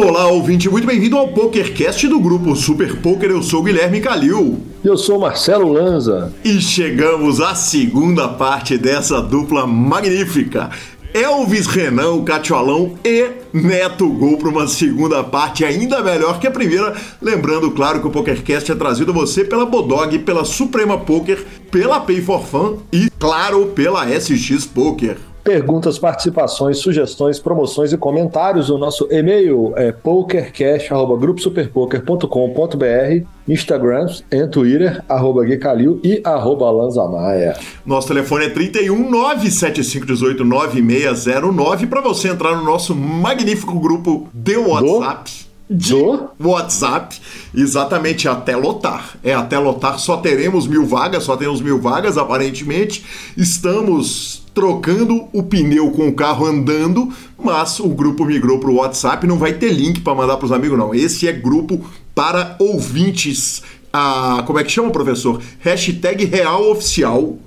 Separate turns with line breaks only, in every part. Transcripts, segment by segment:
Olá, ouvinte, muito bem-vindo ao PokerCast do grupo Super Poker. Eu sou Guilherme Calil.
Eu sou Marcelo Lanza.
E chegamos à segunda parte dessa dupla magnífica. Elvis Renan, o Catiolão e Neto Gol para uma segunda parte ainda melhor que a primeira. Lembrando, claro, que o PokerCast é trazido a você pela Bodog, pela Suprema Poker, pela Pay for Fun e, claro, pela SX Poker
perguntas, participações, sugestões, promoções e comentários. O nosso e-mail é pokercash.gruposuperpoker.com.br, Instagram e Twitter, arroba Guicalil e arroba Lanzamaia.
Nosso telefone é 31 97518 9609 para você entrar no nosso magnífico grupo de WhatsApp.
Do? De Do?
WhatsApp, exatamente até lotar. É até lotar, só teremos mil vagas, só temos mil vagas aparentemente. Estamos trocando o pneu com o carro andando, mas o grupo migrou para o WhatsApp, não vai ter link para mandar para os amigos não. Esse é grupo para ouvintes. Ah, como é que chama, professor? Hashtag real oficial.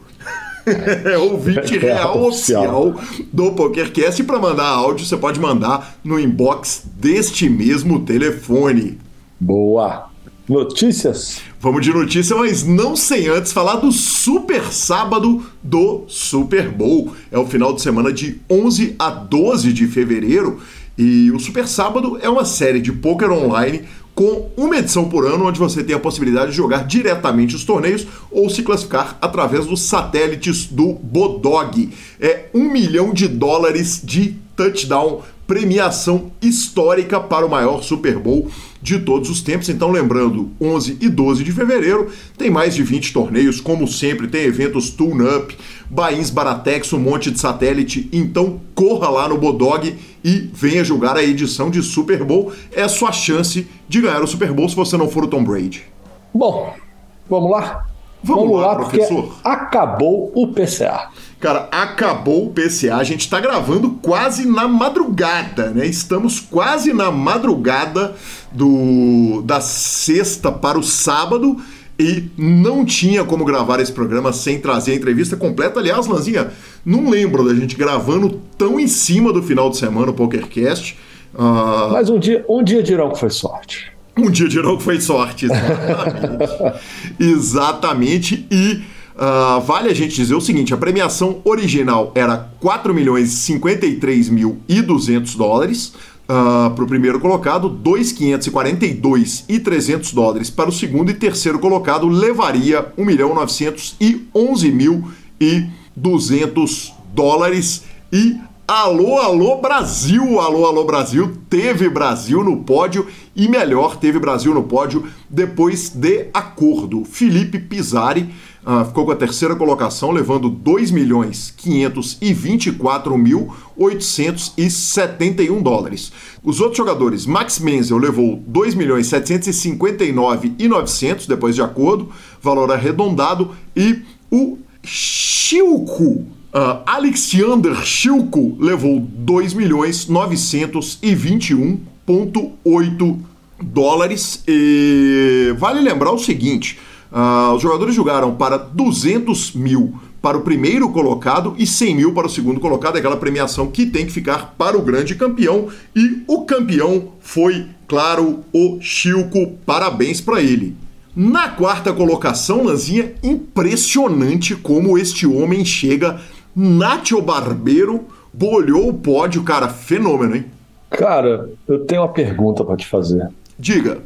É ouvinte real oficial do PokerCast. E para mandar áudio, você pode mandar no inbox deste mesmo telefone.
Boa! Notícias?
Vamos de notícia, mas não sem antes falar do super sábado do Super Bowl. É o final de semana de 11 a 12 de fevereiro. E o Super Sábado é uma série de poker online com uma edição por ano, onde você tem a possibilidade de jogar diretamente os torneios ou se classificar através dos satélites do Bodog. É um milhão de dólares de touchdown premiação histórica para o maior Super Bowl de todos os tempos. Então, lembrando, 11 e 12 de fevereiro tem mais de 20 torneios, como sempre, tem eventos tune-up, bains Baratex, um monte de satélite. Então, corra lá no Bodog e venha jogar a edição de Super Bowl. É a sua chance de ganhar o Super Bowl se você não for o Tom Brady.
Bom, vamos lá?
Vamos, vamos lá, lá professor.
acabou o PCA.
Cara, acabou o PCA, a gente está gravando quase na madrugada, né? Estamos quase na madrugada do da sexta para o sábado e não tinha como gravar esse programa sem trazer a entrevista completa. Aliás, Lanzinha, não lembro da gente gravando tão em cima do final de semana o PokerCast.
Uh... Mas um dia, um dia dirão que foi sorte.
Um dia dirão que foi sorte, exatamente. exatamente. E Uh, vale a gente dizer o seguinte: a premiação original era 4 milhões 53 mil e 200 dólares. Uh, para o primeiro colocado, 2.542 e 300 dólares. Para o segundo e terceiro colocado levaria 1 milhão 911 mil e 200 dólares. E Alô, alô Brasil, alô, alô Brasil, teve Brasil no pódio e melhor, teve Brasil no pódio depois de acordo. Felipe Pisari Uh, ficou com a terceira colocação, levando 2 milhões 524 mil 871 dólares. Os outros jogadores, Max Menzel levou 2 milhões 759 e 900 depois de acordo, valor arredondado, e o Chilco, uh, Alexander Chilco levou 2 milhões 921,8 dólares. E vale lembrar o seguinte Uh, os jogadores jogaram para 200 mil para o primeiro colocado e 100 mil para o segundo colocado, aquela premiação que tem que ficar para o grande campeão. E o campeão foi, claro, o Chilco. Parabéns para ele. Na quarta colocação, Lanzinha, impressionante como este homem chega. Nacho Barbeiro bolhou o pódio, cara, fenômeno, hein?
Cara, eu tenho uma pergunta para te fazer.
Diga.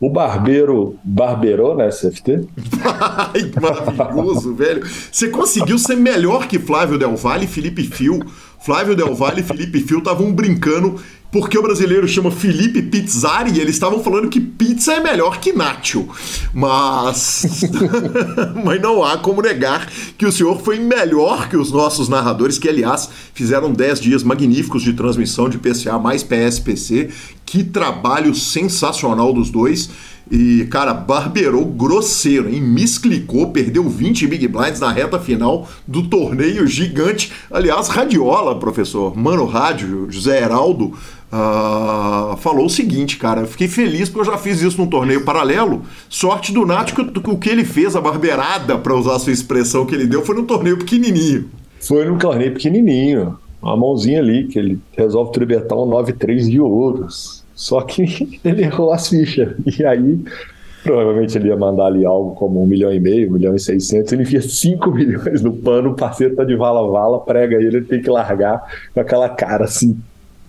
O barbeiro barbeirou na SFT?
Ai, maravilhoso, velho. Você conseguiu ser melhor que Flávio Del Valle e Felipe Fio. Flávio Del Valle e Felipe Fio estavam brincando porque o brasileiro chama Felipe Pizzari e eles estavam falando que pizza é melhor que nacho. Mas mas não há como negar que o senhor foi melhor que os nossos narradores, que aliás fizeram 10 dias magníficos de transmissão de PCA mais PSPC. Que trabalho sensacional dos dois. E, cara, barbeirou grosseiro, hein? Misclicou, perdeu 20 Big Blinds na reta final do torneio gigante. Aliás, Radiola, professor, Mano Rádio, José Heraldo, uh, falou o seguinte, cara. Eu fiquei feliz porque eu já fiz isso num torneio paralelo. Sorte do Nath que o que ele fez, a barbeirada, para usar a sua expressão que ele deu, foi num torneio pequenininho.
Foi num torneio pequenininho. Uma mãozinha ali, que ele resolve tribetar um 9-3 de ouros. Só que ele errou as fichas. E aí, provavelmente ele ia mandar ali algo como um milhão e meio, um milhão e seiscentos. Ele enfia cinco milhões no pano, o parceiro tá de vala-vala, prega ele, ele tem que largar com aquela cara assim.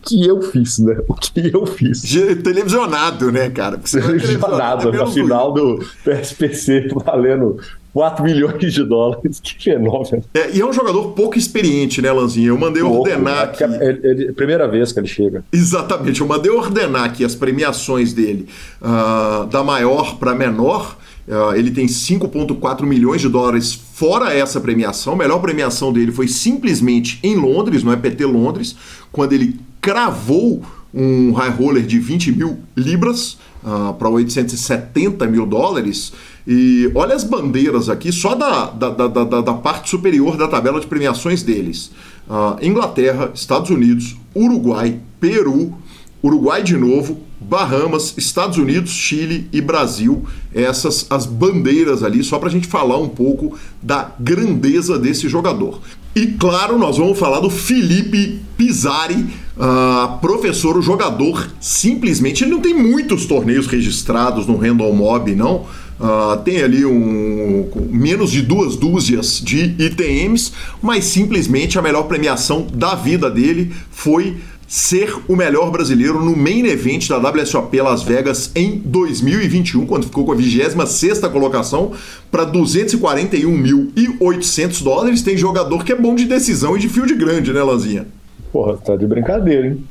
que eu fiz, né? O que eu fiz.
Televisionado, né, cara?
Televisionado na final do PSPC valendo 4 milhões de dólares, que fenômeno.
É, e é um jogador pouco experiente, né, Lanzinha? Eu mandei pouco, ordenar aqui.
Ele, ele, primeira vez que ele chega.
Exatamente, eu mandei ordenar aqui as premiações dele, uh, da maior para menor. Uh, ele tem 5,4 milhões de dólares fora essa premiação. A melhor premiação dele foi simplesmente em Londres, no EPT Londres, quando ele cravou um high roller de 20 mil libras uh, para 870 mil dólares. E olha as bandeiras aqui, só da, da, da, da, da parte superior da tabela de premiações deles: uh, Inglaterra, Estados Unidos, Uruguai, Peru, Uruguai de novo, Bahamas, Estados Unidos, Chile e Brasil. Essas as bandeiras ali, só para a gente falar um pouco da grandeza desse jogador. E claro, nós vamos falar do Felipe Pizzari, uh, professor, o jogador. Simplesmente, ele não tem muitos torneios registrados no Randall Mob, não. Uh, tem ali um, menos de duas dúzias de ITMs, mas simplesmente a melhor premiação da vida dele foi ser o melhor brasileiro no main event da WSOP Las Vegas em 2021, quando ficou com a 26 colocação para 241.800 dólares. Tem jogador que é bom de decisão e de field grande, né, Lanzinha?
Porra, tá de brincadeira, hein?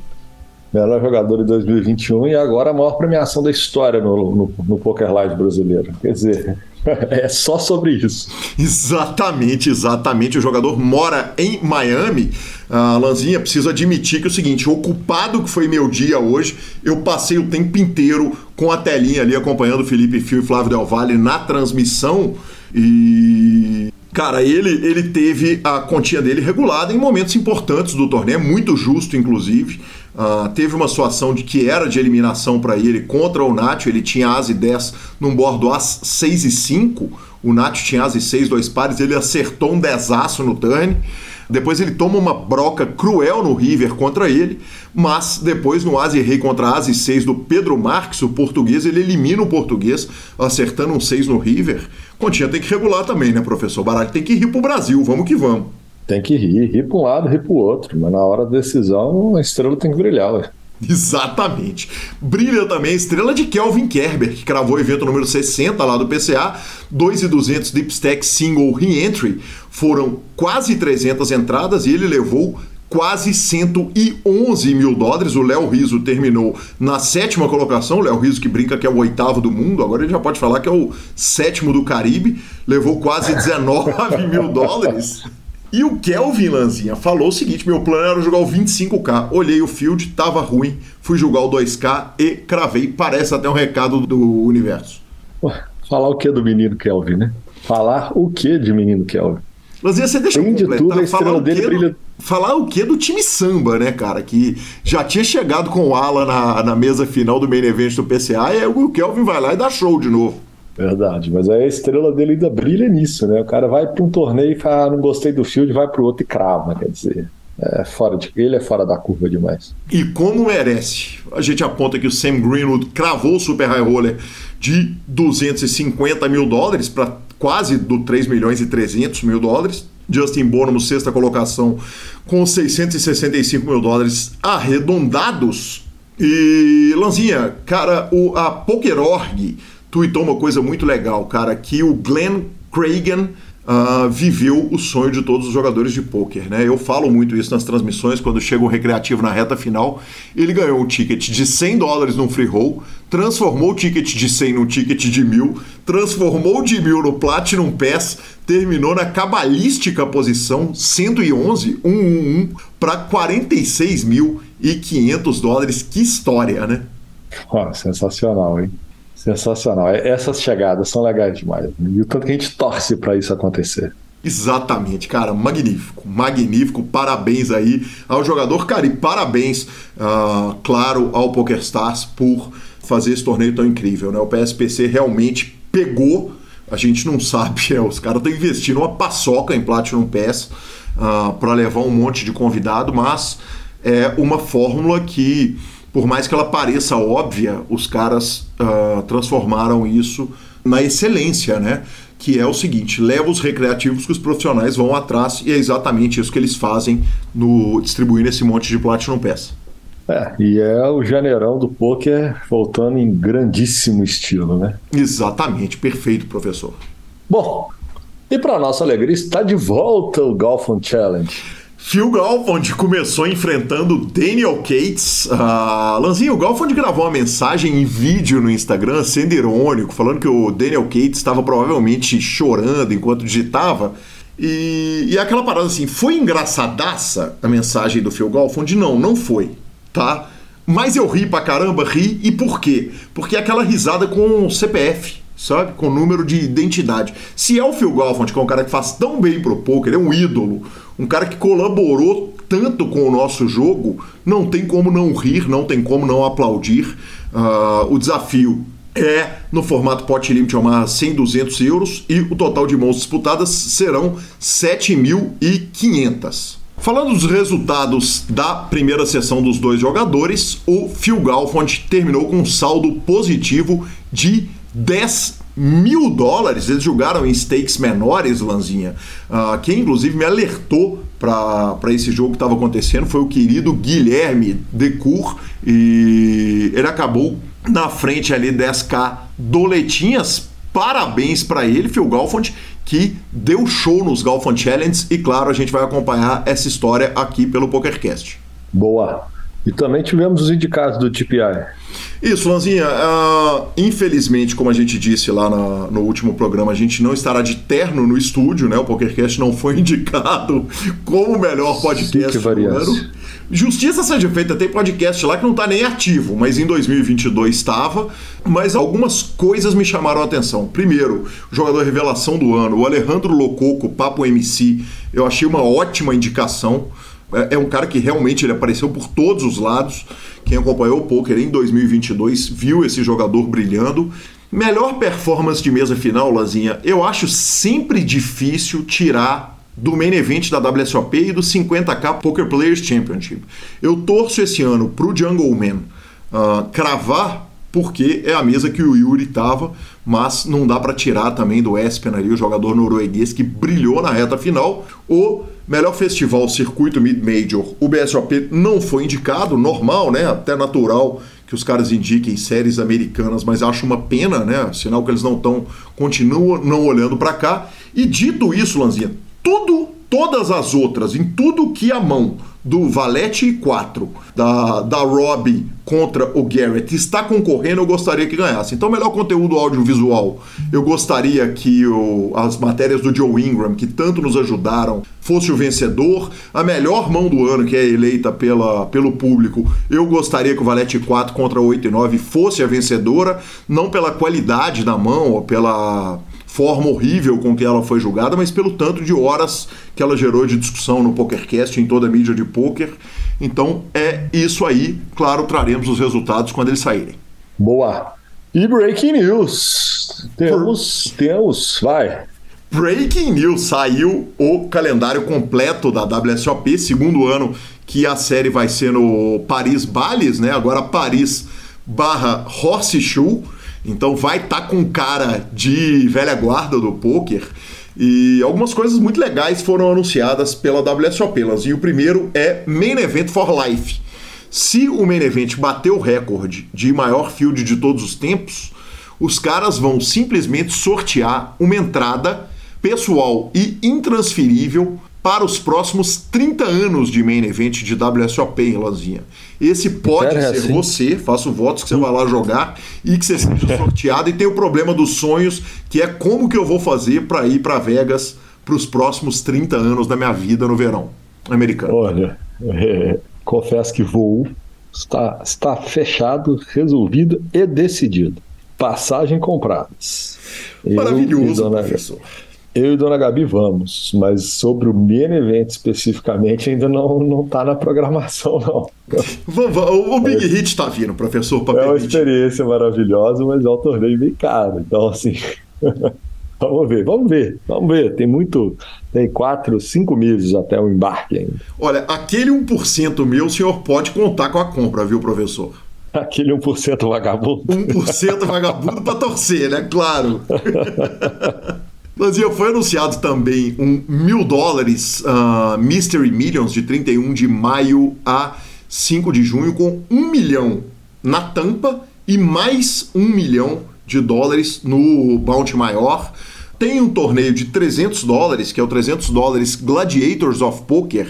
melhor jogador de 2021 e agora a maior premiação da história no, no, no Poker Live brasileiro. Quer dizer, é só sobre isso.
Exatamente, exatamente. O jogador mora em Miami. Uh, Lanzinha, preciso admitir que é o seguinte: ocupado que foi meu dia hoje, eu passei o tempo inteiro com a telinha ali acompanhando o Felipe Fio e Flávio Del Valle na transmissão. E Cara, ele, ele teve a continha dele regulada em momentos importantes do torneio, muito justo, inclusive. Uh, teve uma situação de que era de eliminação para ele contra o Nath, ele tinha as e 10 num bordo as 6 e 5, o Nath tinha as e 6, dois pares, ele acertou um desaço no turn. Depois ele toma uma broca cruel no River contra ele, mas depois no As e Rei contra As e 6 do Pedro Marques, o português, ele elimina o português, acertando um 6 no River. Continha tem que regular também, né, professor Baralho? Tem que rir pro Brasil, vamos que vamos.
Tem que rir, rir para um lado, rir para o outro, mas na hora da decisão a estrela tem que brilhar, ué.
Exatamente. Brilha também a estrela de Kelvin Kerber, que cravou o evento número 60 lá do PCA, 2,200 Deep Stack Single Reentry. Foram quase 300 entradas e ele levou quase 111 mil dólares. O Léo Riso terminou na sétima colocação. O Léo Riso que brinca que é o oitavo do mundo, agora ele já pode falar que é o sétimo do Caribe. Levou quase 19 mil dólares. E o Kelvin Lanzinha falou o seguinte: meu plano era jogar o 25K. Olhei o field, tava ruim, fui jogar o 2K e cravei. Parece até um recado do universo.
Falar o que do menino Kelvin, né? Falar o que de menino Kelvin?
Lanzinha, você deixa Tem eu completar. De tudo, a falar, o dele brilha... falar o que do time samba, né, cara? Que já tinha chegado com o Alan na, na mesa final do main event do PCA e aí o Kelvin vai lá e dá show de novo.
Verdade, mas a estrela dele ainda brilha nisso, né? O cara vai para um torneio e fala, ah, não gostei do field, vai para o outro e crava, quer dizer. É fora de, ele é fora da curva demais.
E como merece. A gente aponta que o Sam Greenwood cravou o Super High Roller de 250 mil dólares para quase do 3 milhões e 300 mil dólares. Justin Bonomo, sexta colocação, com 665 mil dólares arredondados. E Lanzinha, cara, o, a PokerOrg tweetou uma coisa muito legal, cara, que o Glenn Cragen uh, viveu o sonho de todos os jogadores de pôquer, né? Eu falo muito isso nas transmissões, quando chega um recreativo na reta final, ele ganhou um ticket de 100 dólares num free roll, transformou o ticket de 100 num ticket de mil, transformou de mil no Platinum Pass, terminou na cabalística posição 111, 111 para 46.500 dólares. Que história, né?
Oh, sensacional, hein? Sensacional. É, essas chegadas são legais demais. E o tanto que a gente torce para isso acontecer.
Exatamente, cara, magnífico, magnífico. Parabéns aí ao jogador, cara, e parabéns, uh, claro, ao PokerStars por fazer esse torneio tão incrível, né? O PSPC realmente pegou, a gente não sabe, é, os caras estão investindo uma paçoca em Platinum Pass uh, para levar um monte de convidado, mas é uma fórmula que por mais que ela pareça óbvia, os caras uh, transformaram isso na excelência, né? Que é o seguinte: leva os recreativos que os profissionais vão atrás e é exatamente isso que eles fazem no distribuindo esse monte de Platinum Pass.
É, e é o janeirão do poker voltando em grandíssimo estilo, né?
Exatamente, perfeito, professor.
Bom, e para nossa alegria está de volta o Golfon Challenge.
Phil Galfond começou enfrentando Daniel Cates. Uh, Lanzinho, o Galfond gravou uma mensagem em vídeo no Instagram, sendo irônico, falando que o Daniel Cates estava provavelmente chorando enquanto digitava. E, e aquela parada assim, foi engraçadaça a mensagem do Phil Galfond? Não, não foi, tá? Mas eu ri pra caramba, ri. E por quê? Porque é aquela risada com CPF sabe? Com número de identidade. Se é o Phil Galfond, que é um cara que faz tão bem pro poker, é um ídolo, um cara que colaborou tanto com o nosso jogo, não tem como não rir, não tem como não aplaudir. Uh, o desafio é no formato pot limit uma 100, 200 euros e o total de mãos disputadas serão 7.500. Falando dos resultados da primeira sessão dos dois jogadores, o Phil Galfond terminou com um saldo positivo de 10 mil dólares. Eles jogaram em stakes menores, Lanzinha. Uh, quem, inclusive, me alertou para esse jogo que estava acontecendo foi o querido Guilherme Decour. E ele acabou na frente ali 10k doletinhas. Parabéns para ele, Phil Galfond, que deu show nos Galfond Challenge. E claro, a gente vai acompanhar essa história aqui pelo PokerCast.
Boa. E também tivemos os indicados do TPI.
Isso, Lanzinha. Uh, infelizmente, como a gente disse lá na, no último programa, a gente não estará de terno no estúdio, né? O PokerCast não foi indicado como o melhor podcast do ano. Justiça seja feita, tem podcast lá que não está nem ativo, mas em 2022 estava. Mas algumas coisas me chamaram a atenção. Primeiro, o jogador revelação do ano, o Alejandro Lococo, Papo MC, eu achei uma ótima indicação. É, é um cara que realmente ele apareceu por todos os lados. Quem acompanhou o poker em 2022 viu esse jogador brilhando. Melhor performance de mesa final, Lazinha, eu acho sempre difícil tirar do main event da WSOP e do 50k Poker Players Championship. Eu torço esse ano pro Jungle Man uh, cravar porque é a mesa que o Yuri tava, mas não dá para tirar também do Espen ali, o jogador norueguês que brilhou na reta final. O melhor festival circuito mid-major, o BSOP não foi indicado, normal, né? Até natural que os caras indiquem séries americanas, mas acho uma pena, né? Sinal que eles não estão, continuam não olhando para cá. E dito isso, Lanzinha, tudo, todas as outras, em tudo que a mão do Valete 4, da, da Rob contra o Garrett está concorrendo, eu gostaria que ganhasse. Então, melhor conteúdo audiovisual. Eu gostaria que o, as matérias do Joe Ingram, que tanto nos ajudaram, fosse o vencedor. A melhor mão do ano, que é eleita pela, pelo público, eu gostaria que o Valete 4 contra 8 e 9 fosse a vencedora, não pela qualidade da mão ou pela forma horrível com que ela foi julgada, mas pelo tanto de horas que ela gerou de discussão no PokerCast, em toda a mídia de poker. Então é isso aí. Claro, traremos os resultados quando eles saírem.
Boa. E breaking news. Temos, Por... temos, vai.
Breaking news, saiu o calendário completo da WSOP, segundo ano que a série vai ser no Paris Bales, né? Agora Paris barra Horseshoe. Então vai estar tá com cara de velha guarda do poker. E algumas coisas muito legais foram anunciadas pela WSOP. E o primeiro é Main Event for Life. Se o Main Event bater o recorde de maior field de todos os tempos, os caras vão simplesmente sortear uma entrada pessoal e intransferível para os próximos 30 anos de main event de WSOP em Lanzinha. Esse pode ser assim. você, faço votos que você vai lá jogar e que você seja sorteado. e tem o problema dos sonhos, que é como que eu vou fazer para ir para Vegas para os próximos 30 anos da minha vida no verão americano.
Olha, é, confesso que vou. Está, está fechado, resolvido e decidido. Passagem compradas.
Maravilhoso, eu, professor.
Eu e Dona Gabi vamos, mas sobre o main event especificamente ainda não, não tá na programação, não.
O Big Hit está vindo, professor.
É uma experiência maravilhosa, mas é um torneio bem caro. Então, assim. Vamos ver, vamos ver, vamos ver. Tem muito, tem quatro, cinco meses até o embarque ainda.
Olha, aquele 1% meu, o senhor pode contar com a compra, viu, professor?
Aquele 1% vagabundo.
1% vagabundo para torcer, né? Claro. Lanzinha, foi anunciado também um mil dólares uh, Mystery Millions de 31 de maio a 5 de junho, com um milhão na tampa e mais um milhão de dólares no bounty maior. Tem um torneio de 300 dólares, que é o 300 dólares Gladiators of Poker.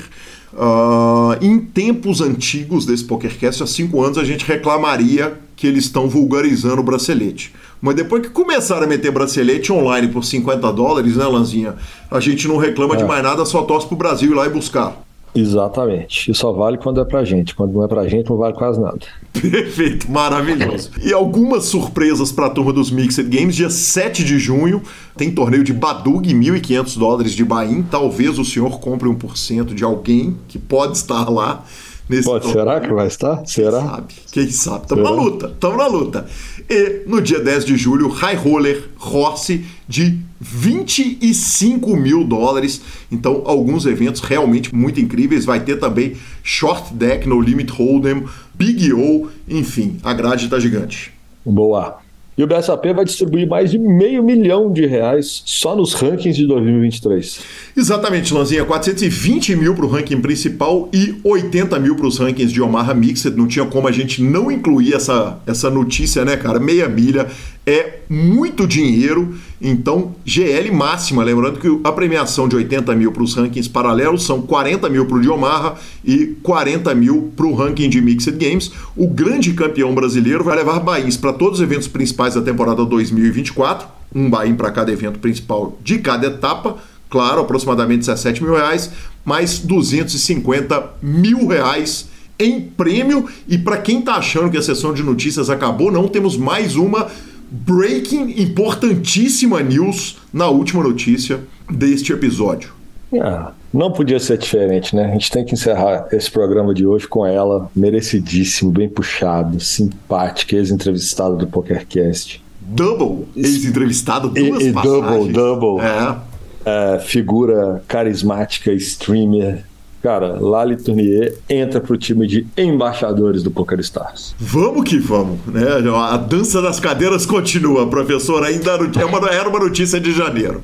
Uh, em tempos antigos desse PokerCast, há cinco anos, a gente reclamaria que eles estão vulgarizando o bracelete. Mas depois que começaram a meter bracelete online por 50 dólares, né, Lanzinha? A gente não reclama é. de mais nada, só torce pro Brasil ir lá e buscar.
Exatamente. E só vale quando é pra gente. Quando não é pra gente, não vale quase nada.
Perfeito, maravilhoso. E algumas surpresas para a turma dos Mixed Games. Dia 7 de junho tem torneio de Badug, 1.500 dólares de Bahia. Talvez o senhor compre 1% de alguém que pode estar lá.
Nesse Pode, será que vai estar? Será?
Quem sabe? Quem sabe? Estamos na luta, estamos na luta. E no dia 10 de julho, High Roller Rossi de 25 mil dólares. Então, alguns eventos realmente muito incríveis. Vai ter também Short Deck no Limit Hold'em, Big O, enfim, a grade está gigante.
Boa. E o BSAP vai distribuir mais de meio milhão de reais só nos rankings de 2023.
Exatamente, Lanzinha. 420 mil para o ranking principal e 80 mil para os rankings de Omaha Mixed. Não tinha como a gente não incluir essa, essa notícia, né, cara? Meia milha é muito dinheiro. Então, GL máxima. Lembrando que a premiação de 80 mil para os rankings paralelos são 40 mil para o de Omaha e 40 mil para o ranking de Mixed Games. O grande campeão brasileiro vai levar bains para todos os eventos principais da temporada 2024. Um bain para cada evento principal de cada etapa. Claro, aproximadamente 17 mil reais, mais 250 mil reais em prêmio. E para quem está achando que a sessão de notícias acabou, não temos mais uma breaking, importantíssima news na última notícia deste episódio.
Ah, não podia ser diferente, né? A gente tem que encerrar esse programa de hoje com ela, merecidíssimo, bem puxado, simpática, ex-entrevistada do PokerCast.
Double ex-entrevistado,
duas e, e Double, double. É. É, figura carismática, streamer, Cara, Lali Tournier entra pro time de embaixadores do PokerStars.
Vamos que vamos, né? A dança das cadeiras continua, professor. Ainda é era uma notícia de janeiro.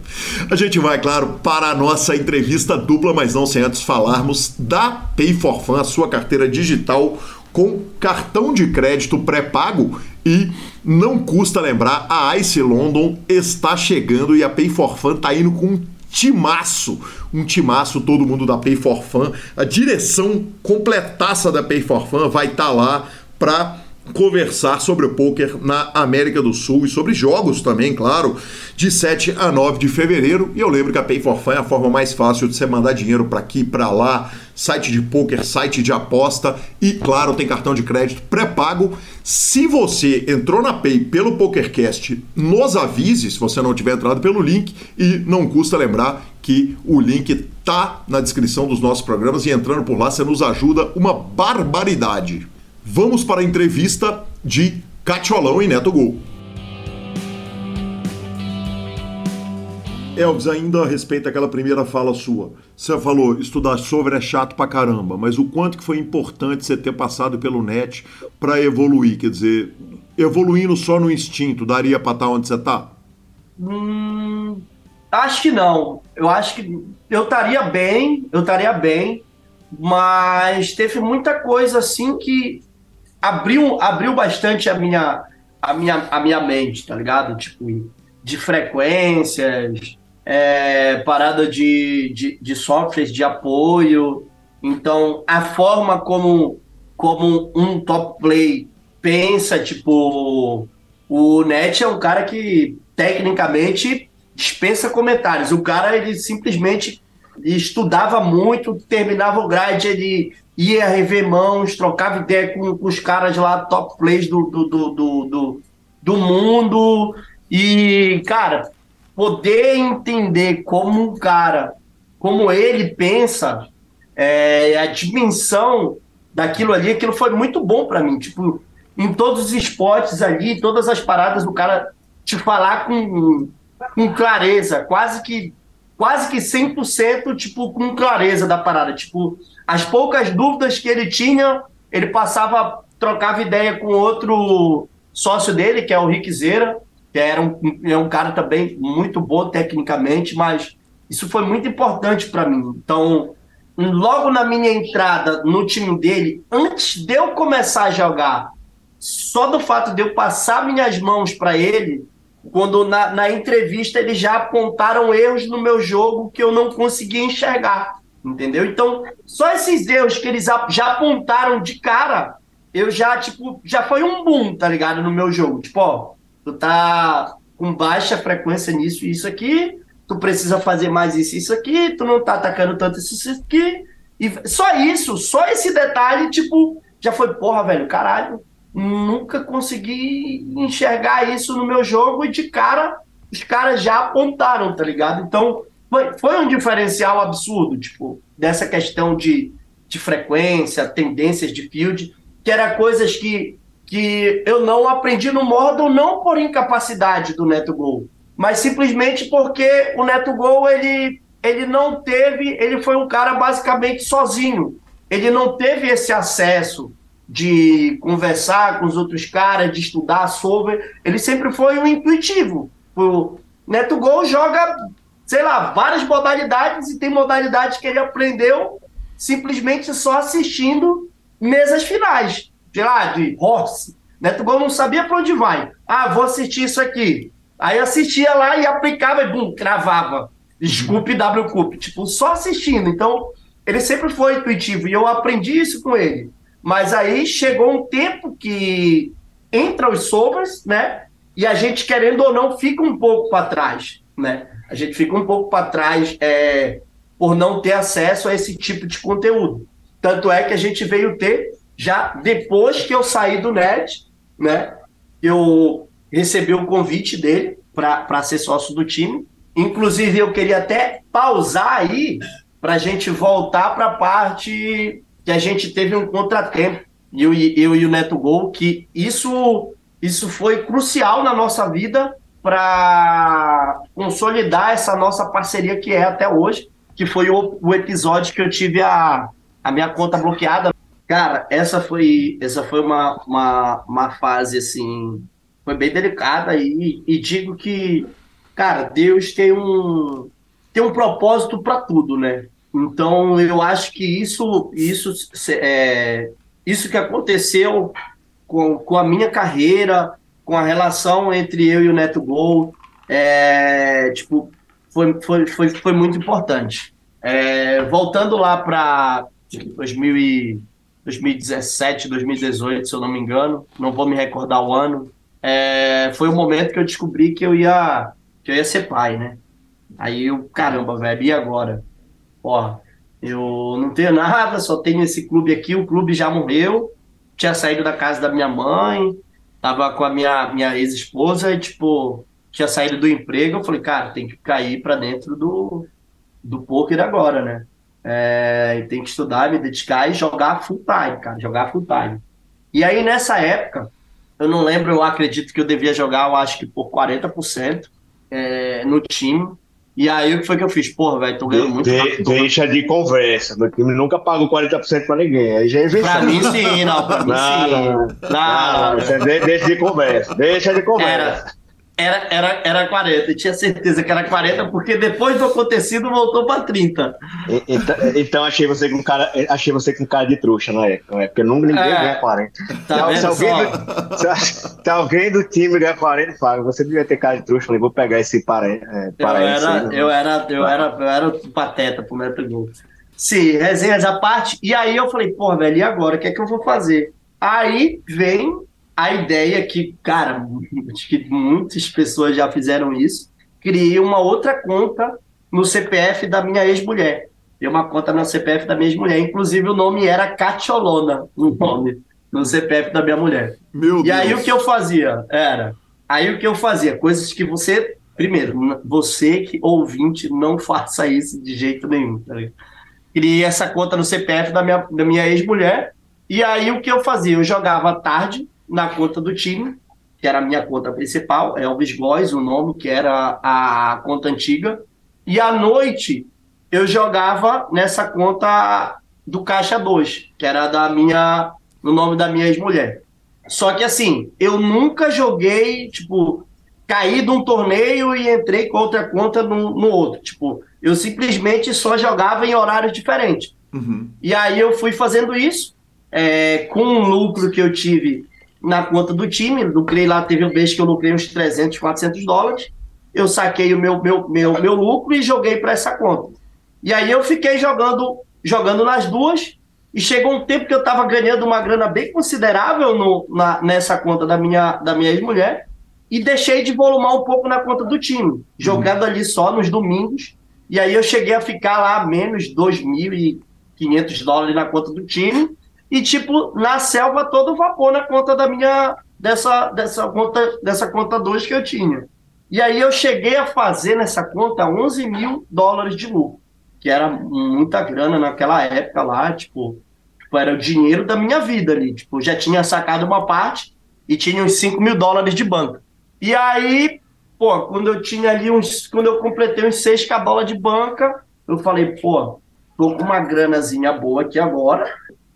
A gente vai, claro, para a nossa entrevista dupla, mas não sem antes falarmos da Pay for Fun, a sua carteira digital com cartão de crédito pré-pago e não custa lembrar, a Ice London está chegando e a Pay for Fun está indo com timaço, um timaço, todo mundo da Pay for Fun. A direção completaça da Pay for Fun vai estar tá lá para conversar sobre o poker na América do Sul e sobre jogos também, claro, de 7 a 9 de fevereiro. E eu lembro que a Pay for Fun é a forma mais fácil de você mandar dinheiro para aqui, para lá, site de poker, site de aposta e, claro, tem cartão de crédito pré-pago. Se você entrou na Pay pelo PokerCast, nos avise se você não tiver entrado pelo link e não custa lembrar que o link tá na descrição dos nossos programas e entrando por lá você nos ajuda uma barbaridade. Vamos para a entrevista de Catiolão e Neto Gol. Elvis, ainda a respeito daquela primeira fala sua. Você falou, estudar sobre é chato pra caramba, mas o quanto que foi importante você ter passado pelo net para evoluir? Quer dizer, evoluindo só no instinto, daria pra estar tá onde você tá?
Hum, acho que não. Eu acho que eu estaria bem, eu estaria bem, mas teve muita coisa assim que abriu, abriu bastante a minha, a, minha, a minha mente, tá ligado? Tipo, de frequências, é, parada de, de, de softwares de apoio. Então, a forma como, como um top play pensa, tipo, o Net é um cara que tecnicamente dispensa comentários. O cara, ele simplesmente estudava muito, terminava o grade, ele ia rever mãos, trocava ideia com, com os caras lá, top plays do, do, do, do, do mundo. E, cara, poder entender como um cara, como ele pensa, é, a dimensão daquilo ali, aquilo foi muito bom para mim. Tipo, em todos os esportes ali, todas as paradas, o cara te falar com com clareza, quase que quase que 100% tipo com clareza da parada, tipo, as poucas dúvidas que ele tinha, ele passava trocava ideia com outro sócio dele, que é o Rick Zera, que era um, é um cara também muito bom tecnicamente, mas isso foi muito importante para mim. Então, logo na minha entrada no time dele, antes de eu começar a jogar, só do fato de eu passar minhas mãos para ele, quando na, na, entrevista eles já apontaram erros no meu jogo que eu não conseguia enxergar, entendeu? Então, só esses erros que eles já apontaram de cara, eu já, tipo, já foi um boom, tá ligado? No meu jogo. Tipo, ó, tu tá com baixa frequência nisso e isso aqui, tu precisa fazer mais isso e isso aqui, tu não tá atacando tanto isso, isso aqui. E só isso, só esse detalhe, tipo, já foi, porra, velho, caralho, nunca consegui enxergar isso no meu jogo e de cara os caras já apontaram, tá ligado? Então, foi, foi um diferencial absurdo, tipo, dessa questão de, de frequência, tendências de field, que era coisas que, que eu não aprendi no modo não por incapacidade do Neto Gol, mas simplesmente porque o Neto Gol ele, ele não teve, ele foi um cara basicamente sozinho. Ele não teve esse acesso de conversar com os outros caras, de estudar sobre. Ele sempre foi um intuitivo. O Neto Gol joga, sei lá, várias modalidades e tem modalidades que ele aprendeu simplesmente só assistindo mesas finais. Sei lá, de horse. Neto Gol não sabia para onde vai. Ah, vou assistir isso aqui. Aí assistia lá e aplicava e bum, cravava. Desculpe W Cup. Tipo, só assistindo. Então, ele sempre foi intuitivo e eu aprendi isso com ele. Mas aí chegou um tempo que entra os sobras, né? E a gente, querendo ou não, fica um pouco para trás, né? A gente fica um pouco para trás é, por não ter acesso a esse tipo de conteúdo. Tanto é que a gente veio ter já depois que eu saí do NET, né? Eu recebi o convite dele para ser sócio do time. Inclusive, eu queria até pausar aí para a gente voltar para a parte que a gente teve um contratempo, eu, eu e o Neto Gol, que isso, isso foi crucial na nossa vida para consolidar essa nossa parceria que é até hoje, que foi o, o episódio que eu tive a, a minha conta bloqueada. Cara, essa foi, essa foi uma, uma, uma fase assim foi bem delicada e, e digo que, cara, Deus tem um, tem um propósito para tudo, né? Então, eu acho que isso, isso, é, isso que aconteceu com, com a minha carreira, com a relação entre eu e o Neto Gol, é, tipo, foi, foi, foi, foi muito importante. É, voltando lá para 2017, 2018, se eu não me engano, não vou me recordar o ano, é, foi o momento que eu descobri que eu ia que eu ia ser pai, né? Aí eu, caramba, velho, e agora? Ó, eu não tenho nada, só tenho esse clube aqui, o clube já morreu, tinha saído da casa da minha mãe, tava com a minha, minha ex-esposa e, tipo, tinha saído do emprego, eu falei, cara, tem que cair para dentro do, do poker agora, né? É, tem que estudar, me dedicar e jogar full time, cara, jogar full time. E aí, nessa época, eu não lembro, eu acredito que eu devia jogar, eu acho que por 40% é, no time. E aí o que foi que eu fiz? Porra, velho, tô ganhando muito.
De, deixa de conversa. Meu time nunca pagou 40% pra ninguém. Aí já é
Pra mim sim, não. Pra mim
não,
sim.
Não, não, não, não. Deixa de conversa. Deixa de conversa.
Era, era, era, era 40, eu tinha certeza que era 40, porque depois do acontecido voltou para 30.
Então, então, achei você com cara, achei você com cara de trouxa, não é? Não é? Porque nunca ninguém é, ganha 40. Tá se, alguém do, se, se, alguém do time ganha 40, fala, você devia ter cara de trouxa. Falei, vou pegar esse parente. É,
eu, era, eu, era, eu, era, eu era pateta pro Neto Gol. Sim, resenhas à parte. E aí eu falei, pô, velho, e agora? O que é que eu vou fazer? Aí vem a ideia que, cara, acho que muitas pessoas já fizeram isso, criei uma outra conta no CPF da minha ex-mulher. Tem uma conta no CPF da minha ex-mulher. Inclusive, o nome era Catiolona, o nome, no CPF da minha mulher.
Meu
e
Deus.
aí o que eu fazia? Era. Aí o que eu fazia? Coisas que você. Primeiro, você que ouvinte, não faça isso de jeito nenhum. Tá Criei essa conta no CPF da minha, da minha ex-mulher. E aí o que eu fazia? Eu jogava à tarde, na conta do time. que era a minha conta principal, Elvis Góes, o nome, que era a conta antiga. E à noite eu jogava nessa conta do Caixa 2, que era da minha, no nome da minha ex-mulher. Só que assim, eu nunca joguei, tipo, caí de um torneio e entrei com outra conta no, no outro. Tipo, eu simplesmente só jogava em horários diferentes. Uhum. E aí eu fui fazendo isso, é, com um lucro que eu tive na conta do time, lucrei lá, teve um mês que eu lucrei uns 300, 400 dólares, eu saquei o meu, meu, meu, meu lucro e joguei para essa conta. E aí eu fiquei jogando, jogando nas duas, e chegou um tempo que eu estava ganhando uma grana bem considerável no, na, nessa conta da minha, da minha ex-mulher e deixei de volumar um pouco na conta do time, jogando uhum. ali só nos domingos. E aí eu cheguei a ficar lá menos 2.500 dólares na conta do time e tipo na selva todo vapor na conta da minha dessa dessa conta dessa conta 2 que eu tinha. E aí eu cheguei a fazer nessa conta 11 mil dólares de lucro, que era muita grana naquela época lá, tipo Tipo, era o dinheiro da minha vida ali. Tipo, já tinha sacado uma parte e tinha uns 5 mil dólares de banca. E aí, pô, quando eu tinha ali uns. Quando eu completei uns 6 cabola de banca, eu falei, pô, tô com uma granazinha boa aqui agora.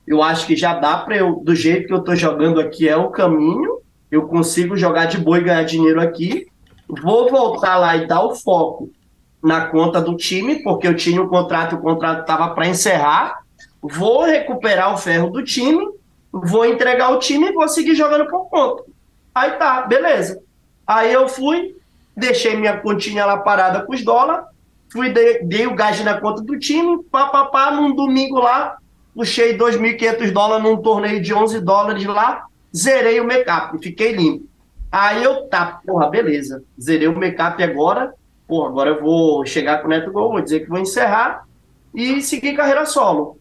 Eu acho que já dá para eu, do jeito que eu tô jogando aqui, é o caminho. Eu consigo jogar de boa e ganhar dinheiro aqui. Vou voltar lá e dar o foco na conta do time, porque eu tinha um contrato, o contrato estava para encerrar vou recuperar o ferro do time, vou entregar o time e vou seguir jogando por conta. Aí tá, beleza. Aí eu fui, deixei minha continha lá parada com os dólares, fui, dei, dei o gás na conta do time, papapá, num domingo lá, puxei 2.500 dólares num torneio de 11 dólares lá, zerei o make-up, fiquei limpo. Aí eu, tá, porra, beleza, zerei o make-up agora, porra, agora eu vou chegar com o Neto Gol, vou dizer que vou encerrar e seguir carreira solo.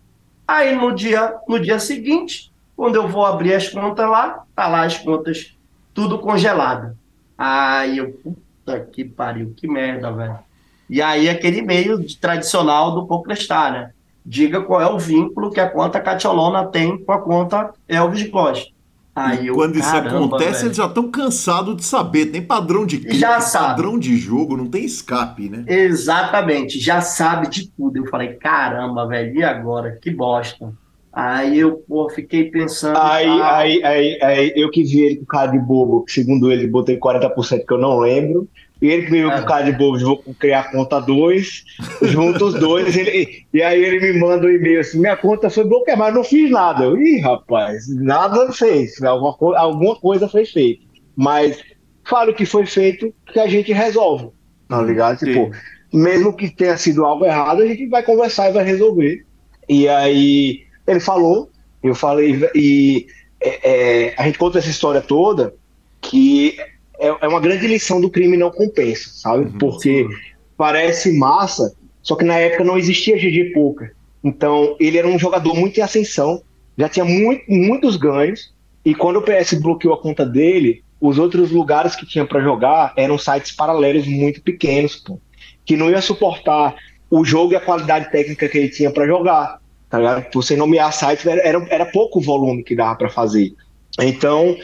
Aí no dia, no dia seguinte, quando eu vou abrir as contas lá, tá lá as contas tudo congelado. Aí eu, puta que pariu, que merda, velho. E aí aquele meio tradicional do PokerStar, né? Diga qual é o vínculo que a conta Catiolona tem com a conta Elvis Costa.
Aí eu, quando isso acontece, velho. eles já estão cansados de saber. Tem padrão de clique, já padrão de jogo, não tem escape, né?
Exatamente, já sabe de tudo. Eu falei, caramba, velho, e agora? Que bosta. Aí eu, pô, fiquei pensando.
Aí, ah, aí, aí, aí, eu que vi ele com cara de bobo, segundo ele, botei 40% que eu não lembro. Ele que veio é. com cara de bobo, vou criar conta 2, junto os dois, ele, e aí ele me manda um e-mail assim: minha conta foi bloqueada, mas não fiz nada. Eu, Ih, rapaz, nada fez, alguma, alguma coisa foi feita. Mas falo que foi feito que a gente resolve, tá ligado? Tipo, mesmo que tenha sido algo errado, a gente vai conversar e vai resolver. E aí ele falou, eu falei, e é, é, a gente conta essa história toda que é, é uma grande lição do crime não compensa, sabe? Uhum, Porque parece massa, só que na época não existia GG Poker. Então, ele era um jogador muito em ascensão, já tinha muito, muitos ganhos, e quando o PS bloqueou a conta dele, os outros lugares que tinha para jogar eram sites paralelos muito pequenos, pô, que não ia suportar o jogo e a qualidade técnica que ele tinha para jogar. Tá ligado? Você nomear sites era, era, era pouco volume que dava para fazer. Então,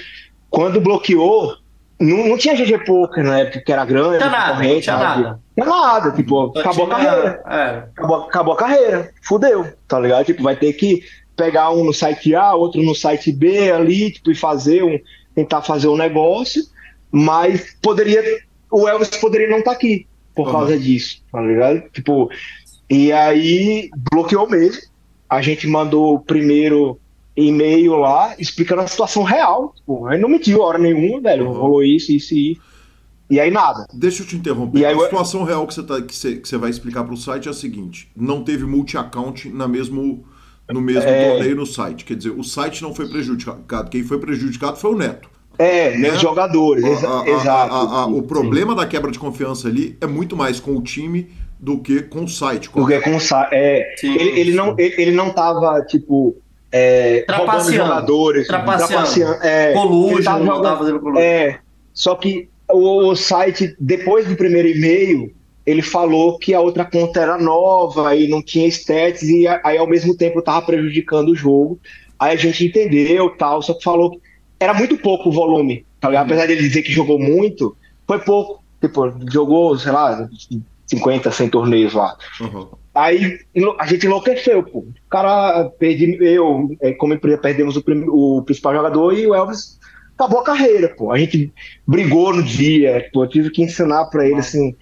quando bloqueou, não, não tinha GG Poker na época que era grande,
não nada, corrente, tinha nada. Não
tinha nada, tipo, não acabou tinha, a carreira. É. Acabou, acabou a carreira, fudeu, tá ligado? Tipo, vai ter que pegar um no site A, outro no site B ali, tipo, e fazer um, tentar fazer um negócio, mas poderia, o Elvis poderia não estar tá aqui por uhum. causa disso, tá ligado? Tipo, e aí bloqueou mesmo. A gente mandou primeiro e-mail lá explicando a situação real. Tipo, aí não mentiu hora nenhuma, velho. Uhum. Rolou isso, isso e e aí nada.
Deixa eu te interromper. E aí, a situação real que você, tá, que você, que você vai explicar para o site é a seguinte: não teve multi-account na mesmo, no mesmo é... torneio no site. Quer dizer, o site não foi prejudicado. Quem foi prejudicado foi o Neto.
É, né? os jogadores,
a, exato. A, o problema sim. da quebra de confiança ali é muito mais com o time do que com o site.
Do que com o site. É, sim, ele, ele, não, ele, ele não tava, tipo, é,
trapaceando,
jogadores,
trapaceando, trapaceando é, colúgio,
tava jogando, fazendo colúgio. É, só que o, o, site, depois do primeiro e-mail, ele falou que a outra conta era nova e não tinha stats, e aí ao mesmo tempo estava prejudicando o jogo. Aí a gente entendeu tal, só que falou que era muito pouco o volume, Apesar dele dizer que jogou muito, foi pouco. Tipo, jogou, sei lá, 50, 100 torneios lá. Uhum. Aí a gente enlouqueceu, pô. O cara, perdi, eu, é, como empresa, perdemos o, o, principal jogador e o Elvis acabou a carreira, pô. A gente brigou no dia, pô. Eu tive que ensinar para ele, assim,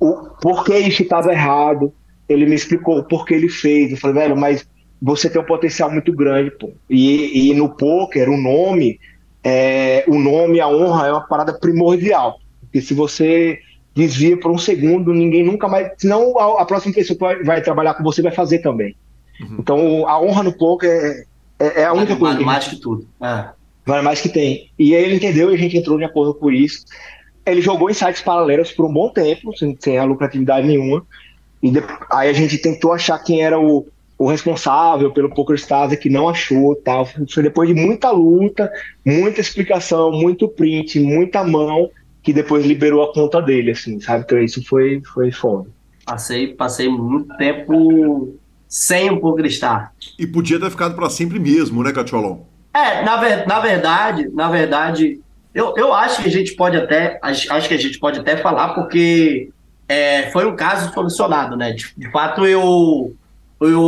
o porquê isso estava errado. Ele me explicou o porquê ele fez. Eu falei, velho, mas você tem um potencial muito grande, pô. E, e no poker, o nome, é, o nome, a honra é uma parada primordial. Porque se você desvia por um segundo, ninguém nunca mais. Senão a, a próxima pessoa que vai, vai, trabalhar com você vai fazer também. Uhum. Então a honra no poker é, é, é a única vale, coisa.
Vale mais que tudo.
É. Vale mais que tem. E aí ele entendeu e a gente entrou de acordo com isso. Ele jogou em sites paralelos por um bom tempo, sem, sem a lucratividade nenhuma. E de, aí a gente tentou achar quem era o, o responsável pelo PokerStars que não achou tal. Foi depois de muita luta, muita explicação, muito print, muita mão que depois liberou a conta dele, assim, sabe? Então isso foi, foi foda.
Passei, passei muito tempo sem o PokerStar.
E podia ter ficado para sempre mesmo, né, Catiolon?
É, na, ver, na verdade, na verdade, eu, eu acho que a gente pode até, acho, acho que a gente pode até falar, porque é, foi um caso solucionado, né? De, de fato, eu, eu,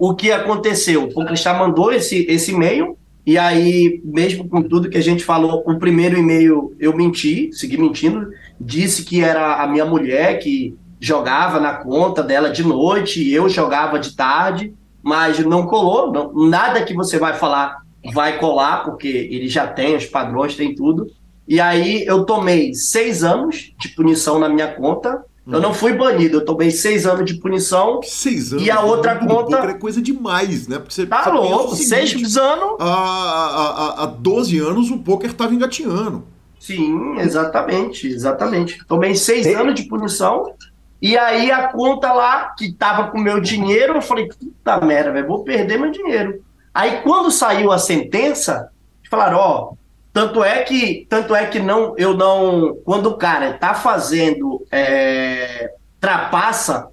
o que aconteceu? O PokerStar mandou esse, esse e-mail e aí, mesmo com tudo que a gente falou, o primeiro e-mail eu menti, segui mentindo, disse que era a minha mulher que jogava na conta dela de noite, e eu jogava de tarde, mas não colou, não, nada que você vai falar vai colar, porque ele já tem os padrões, tem tudo. E aí eu tomei seis anos de punição na minha conta, eu não fui banido, eu tomei seis anos de punição.
Seis anos?
E a outra conta.
É coisa demais, né?
Porque você, tá você louco, seguinte, seis anos.
Há, há, há 12 anos o poker estava engatinhando.
Sim, exatamente, exatamente. Tomei seis Tem... anos de punição. E aí a conta lá, que tava com meu dinheiro, eu falei, puta merda, velho, vou perder meu dinheiro. Aí quando saiu a sentença, falaram, ó, tanto é que, tanto é que não, eu não. Quando o cara está fazendo é, trapaça,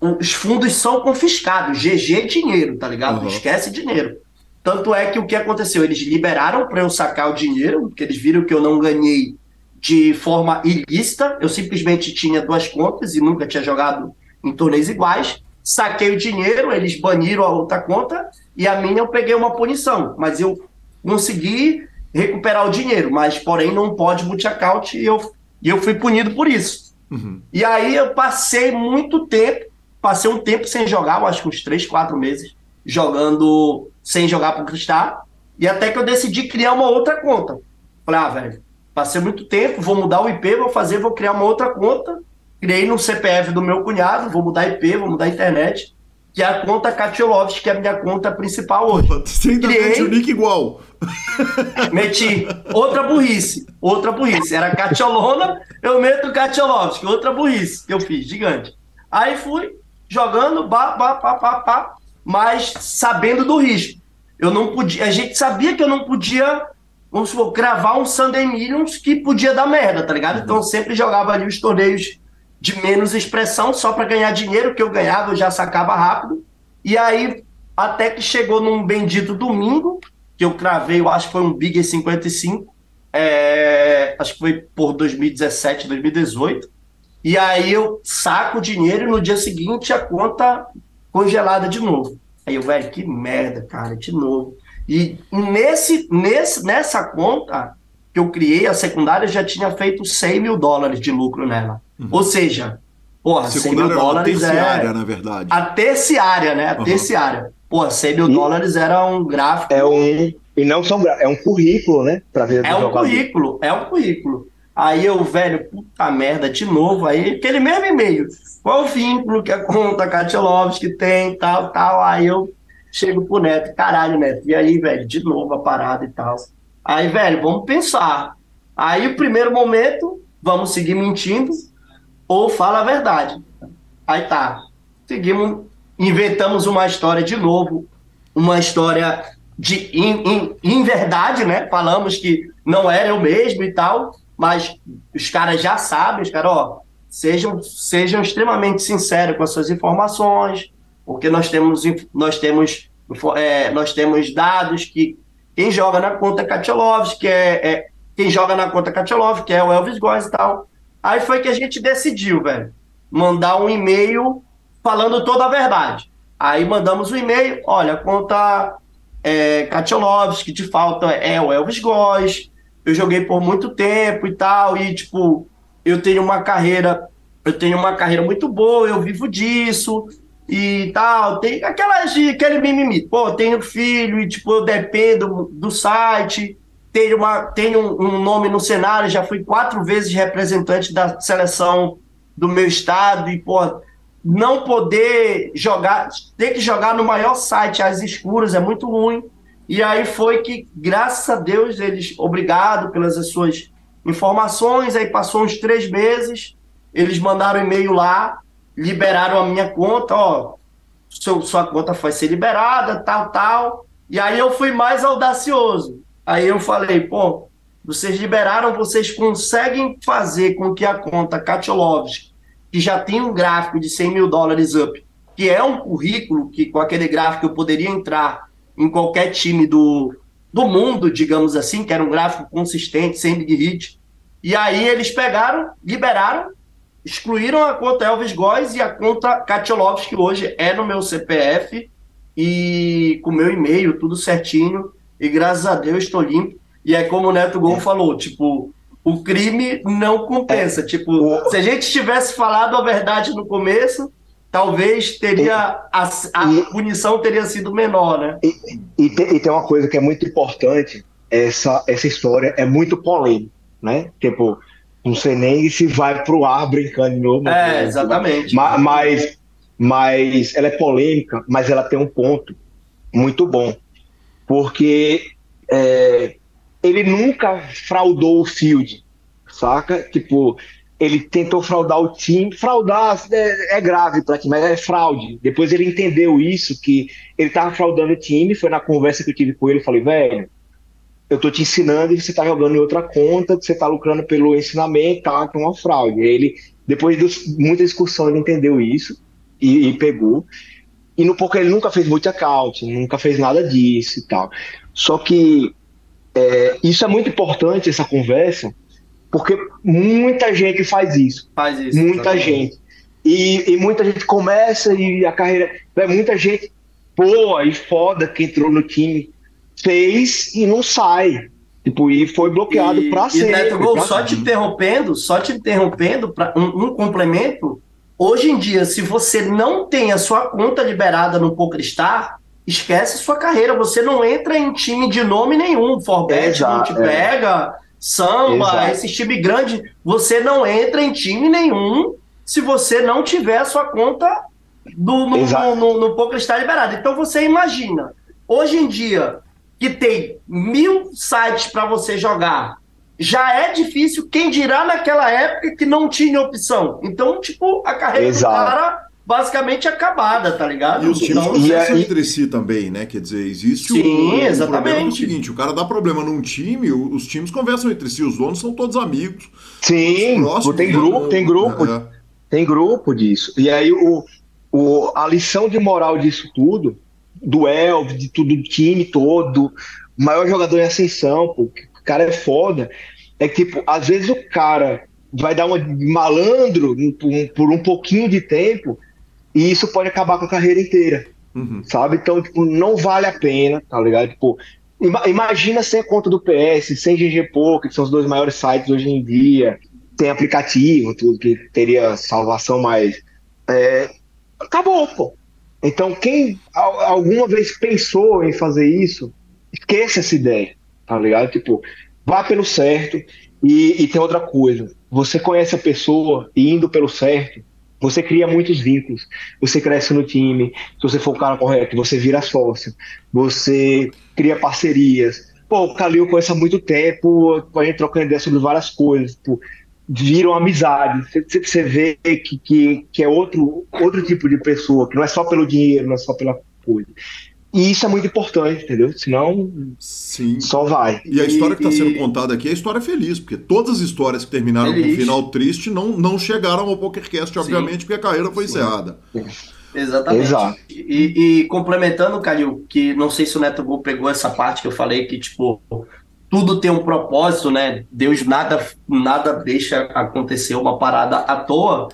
os fundos são confiscados. GG dinheiro, tá ligado? Uhum. Esquece dinheiro. Tanto é que o que aconteceu? Eles liberaram para eu sacar o dinheiro, porque eles viram que eu não ganhei de forma ilícita. Eu simplesmente tinha duas contas e nunca tinha jogado em torneios iguais. Saquei o dinheiro, eles baniram a outra conta e a minha eu peguei uma punição. Mas eu consegui recuperar o dinheiro, mas porém não pode multi-account e eu, e eu fui punido por isso. Uhum. E aí eu passei muito tempo, passei um tempo sem jogar, acho que uns 3, 4 meses, jogando sem jogar pro Cristal, e até que eu decidi criar uma outra conta. Falei, ah, velho, passei muito tempo, vou mudar o IP, vou fazer, vou criar uma outra conta. Criei no CPF do meu cunhado, vou mudar IP, vou mudar a internet que é a conta Katilovski, que é a minha conta principal hoje.
Você ainda Criei, mete o nick igual.
Meti outra burrice, outra burrice. Era Katiolona, eu meto Katilovski, outra burrice que eu fiz, gigante. Aí fui jogando, pá, pá, pá, pá, pá, mas sabendo do risco. Eu não podia, a gente sabia que eu não podia, vamos supor, gravar um Sunday Millions que podia dar merda, tá ligado? Então eu sempre jogava ali os torneios de menos expressão só para ganhar dinheiro, que eu ganhava, eu já sacava rápido. E aí, até que chegou num bendito domingo, que eu cravei, eu acho que foi um Big 55, é, acho que foi por 2017, 2018. E aí eu saco o dinheiro e no dia seguinte a conta congelada de novo. Aí eu, velho, que merda, cara, de novo. E nesse, nesse, nessa conta que eu criei, a secundária já tinha feito 100 mil dólares de lucro nela. Uhum. Ou seja, porra, 100 mil dólares
terciária, é... na verdade.
A terciária, né? A uhum. terciária. Porra, 100 mil e... dólares era um gráfico...
É um... E não são é um currículo, né?
Pra ver é um jogador. currículo, é um currículo. Aí eu, velho, puta merda, de novo, aí aquele mesmo e-mail. Qual o vínculo que a conta Katilovski tem, tal, tal. Aí eu chego pro Neto, caralho, Neto, e aí, velho, de novo a parada e tal. Aí, velho, vamos pensar. Aí o primeiro momento, vamos seguir mentindo, ou fala a verdade. Aí tá. Seguimos, inventamos uma história de novo, uma história de em, em, em verdade, né? Falamos que não era eu mesmo e tal, mas os caras já sabem, os caras, ó, sejam, sejam extremamente sinceros com as suas informações, porque nós temos, nós temos, é, nós temos dados que quem joga na conta é Katilovski, que é, é quem joga na conta Katilov, que é o Elvis Góes e tal. Aí foi que a gente decidiu, velho, mandar um e-mail falando toda a verdade. Aí mandamos o um e-mail, olha, conta é, que te falta é o Elvis Góes, eu joguei por muito tempo e tal, e tipo, eu tenho uma carreira, eu tenho uma carreira muito boa, eu vivo disso e tal, tem aquelas aquele mimimi, pô, tenho filho e tipo, eu dependo do site, tenho, uma, tenho um nome no cenário, já fui quatro vezes representante da seleção do meu estado e, pô, não poder jogar, ter que jogar no maior site às escuras é muito ruim. E aí foi que, graças a Deus, eles, obrigado pelas suas informações, aí passou uns três meses, eles mandaram e-mail lá, liberaram a minha conta, ó, seu, sua conta foi ser liberada, tal, tal. E aí eu fui mais audacioso. Aí eu falei, pô, vocês liberaram, vocês conseguem fazer com que a conta Katilovski, que já tem um gráfico de 100 mil dólares up, que é um currículo que com aquele gráfico eu poderia entrar em qualquer time do, do mundo, digamos assim, que era um gráfico consistente, sem big hit. E aí eles pegaram, liberaram, excluíram a conta Elvis Góes e a conta Katilovski, que hoje é no meu CPF e com meu e-mail, tudo certinho. E graças a Deus estou limpo. E é como o Neto Gol é. falou, tipo, o crime não compensa. É. Tipo, se a gente tivesse falado a verdade no começo, talvez teria a, a e, punição teria sido menor, né?
E, e, tem, e, tem, uma coisa que é muito importante, essa, essa história é muito polêmica, né? Tipo, não sei nem se vai pro ar brincando de novo.
É, né? exatamente.
Mas, mas, mas ela é polêmica, mas ela tem um ponto muito bom. Porque é, ele nunca fraudou o field, saca? Tipo, ele tentou fraudar o time. Fraudar é, é grave para ti, mas é fraude. Depois ele entendeu isso, que ele estava fraudando o time. Foi na conversa que eu tive com ele. Eu falei, velho, eu tô te ensinando e você tá jogando em outra conta, você tá lucrando pelo ensinamento, tá? Que é uma fraude. Ele, depois de muita discussão, ele entendeu isso e, e pegou. E no pouco ele nunca fez multi-account, nunca fez nada disso e tal. Só que é, isso é muito importante, essa conversa, porque muita gente faz isso.
Faz isso.
Muita gente. E, e, muita gente começa e a carreira. É muita gente boa e foda que entrou no time, fez e não sai. Tipo, e foi bloqueado para sempre. E Neto
Gol, só te interrompendo, só te interrompendo, para um, um, complemento. Hoje em dia, se você não tem a sua conta liberada no PokerStar, esquece sua carreira. Você não entra em time de nome nenhum. Forbet não te é. pega samba, Exato. esse time grande, você não entra em time nenhum se você não tiver a sua conta do, no, no, no, no Poker está liberado. Então você imagina, hoje em dia, que tem mil sites para você jogar, já é difícil, quem dirá naquela época que não tinha opção. Então, tipo, a carreira Exato. do cara basicamente acabada, tá ligado?
E os times então, conversam é, entre si também, né? Quer dizer, existe
Sim, um, exatamente.
Um seguinte, o cara dá problema num time, os times conversam entre si, os donos são todos amigos.
Sim, próximos, tem grupo, tem grupo, é. tem grupo disso. E aí o, o, a lição de moral disso tudo, do Elvis, de tudo, do time todo, o maior jogador em ascensão, pô, o cara é foda, é que, tipo, às vezes o cara vai dar uma malandro por, por um pouquinho de tempo, e isso pode acabar com a carreira inteira. Uhum. Sabe? Então, tipo, não vale a pena, tá ligado? Tipo, imagina sem a conta do PS, sem GG Poker, que são os dois maiores sites hoje em dia, tem aplicativo, tudo que teria salvação, mas é, acabou, pô. Então, quem alguma vez pensou em fazer isso, esqueça essa ideia, tá ligado? Tipo, vá pelo certo. E, e tem outra coisa, você conhece a pessoa e indo pelo certo, você cria muitos vínculos. Você cresce no time. Se você for o cara correto, você vira sócio. Você cria parcerias. Pô, o Calil conhece há muito tempo. A gente troca ideia sobre várias coisas. Tipo, viram amizade. Você, você vê que, que, que é outro, outro tipo de pessoa, que não é só pelo dinheiro, não é só pela coisa. E isso é muito importante, entendeu? Senão, Sim. só vai.
E a história que está sendo contada aqui é a história feliz, porque todas as histórias que terminaram feliz. com um final triste não, não chegaram ao PokerCast, obviamente, Sim. porque a carreira foi Sim. encerrada.
Exatamente. Exato. E, e, complementando, Calil, que não sei se o Neto Gol pegou essa parte que eu falei, que, tipo, tudo tem um propósito, né? Deus nada, nada deixa acontecer uma parada à toa.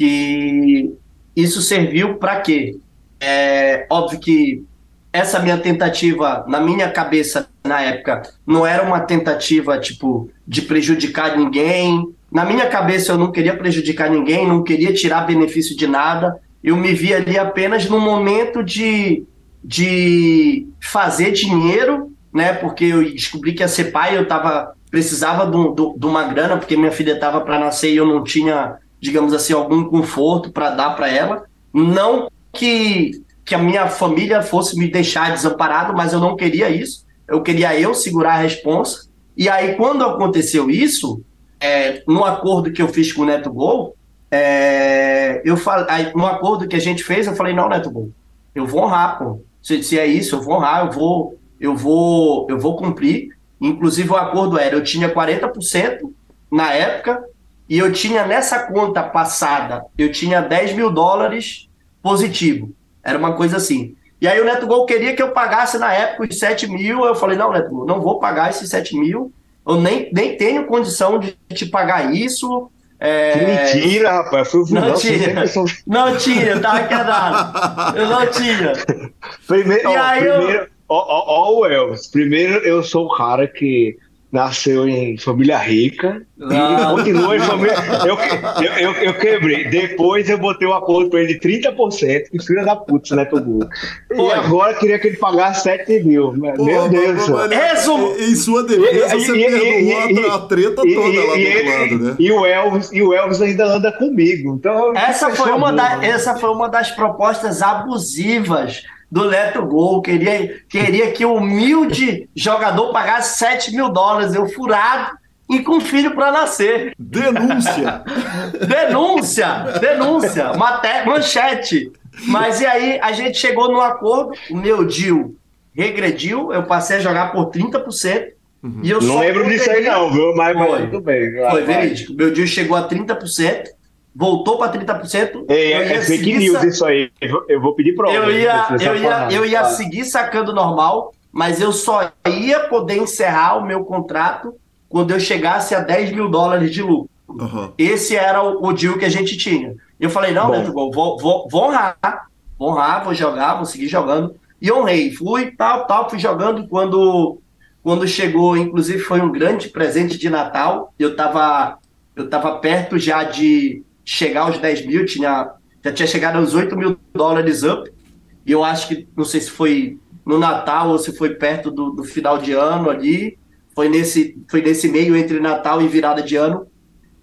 E isso serviu para quê? É óbvio que essa minha tentativa, na minha cabeça, na época, não era uma tentativa, tipo, de prejudicar ninguém. Na minha cabeça, eu não queria prejudicar ninguém, não queria tirar benefício de nada. Eu me via ali apenas no momento de, de fazer dinheiro, né? Porque eu descobri que ia ser pai, eu tava, precisava de, uma grana, porque minha filha estava para nascer e eu não tinha, digamos assim, algum conforto para dar para ela. Não que que a minha família fosse me deixar desamparado, mas eu não queria isso. Eu queria eu segurar a responsa. E aí, quando aconteceu isso, é, no acordo que eu fiz com o Neto Gol, é, eu falei, no acordo que a gente fez, eu falei, não, Neto Gol, eu vou honrar, pô. Se, se é isso, eu vou honrar, eu vou, eu vou, eu vou cumprir. Inclusive, o acordo era, eu tinha 40% na época, e eu tinha nessa conta passada, eu tinha 10 mil dólares positivo. Era uma coisa assim. E aí o Neto Gol queria que eu pagasse na época os 7 mil. Eu falei, não, Neto Gol, não vou pagar esses 7 mil. Eu nem, nem tenho condição de te pagar isso.
É... Que mentira, rapaz. Foi
não, não tinha. Não tinha, eu tava quebrado. Eu não tinha.
Primeiro, ó, primeiro, eu... ó, ó, ó, o Elvis. Primeiro, eu sou o cara que nasceu em família rica ah. e continua em família. Eu, eu, eu, eu, quebrei. Depois eu botei o um acordo para ele de 30%, que filha da puta, né, Tobu? E agora queria que ele pagasse 7 mil. Pô, Meu Deus.
Resumo. Em sua defesa, você perdoou a, a treta toda lá do outro lado, né?
E o, Elvis, e o Elvis ainda anda comigo. Então,
essa, foi uma da, essa foi uma das propostas abusivas do Neto Gol, queria, queria que o humilde jogador pagasse 7 mil dólares, eu furado e com filho para nascer.
Denúncia!
denúncia! Denúncia! Maté manchete! Mas e aí a gente chegou no acordo, o meu deal regrediu, eu passei a jogar por 30%.
Uhum. E eu não lembro disso aí, não, viu? Mas, foi, tudo bem.
Foi verídico. Meu deal chegou a 30% voltou para 30%.
É, é fake news sa... isso aí. Eu vou pedir prova.
Eu ia, eu ia, eu ia seguir sacando normal, mas eu só ia poder encerrar o meu contrato quando eu chegasse a 10 mil dólares de lucro. Uhum. Esse era o, o deal que a gente tinha. Eu falei, não, Neto, vou, vou, vou honrar, vou honrar, vou jogar, vou seguir jogando. E honrei, fui, tal, tal, fui jogando quando quando chegou, inclusive foi um grande presente de Natal. Eu estava eu tava perto já de chegar aos 10 mil, tinha, já tinha chegado aos 8 mil dólares up. E eu acho que, não sei se foi no Natal ou se foi perto do, do final de ano ali. Foi nesse, foi nesse meio entre Natal e virada de ano.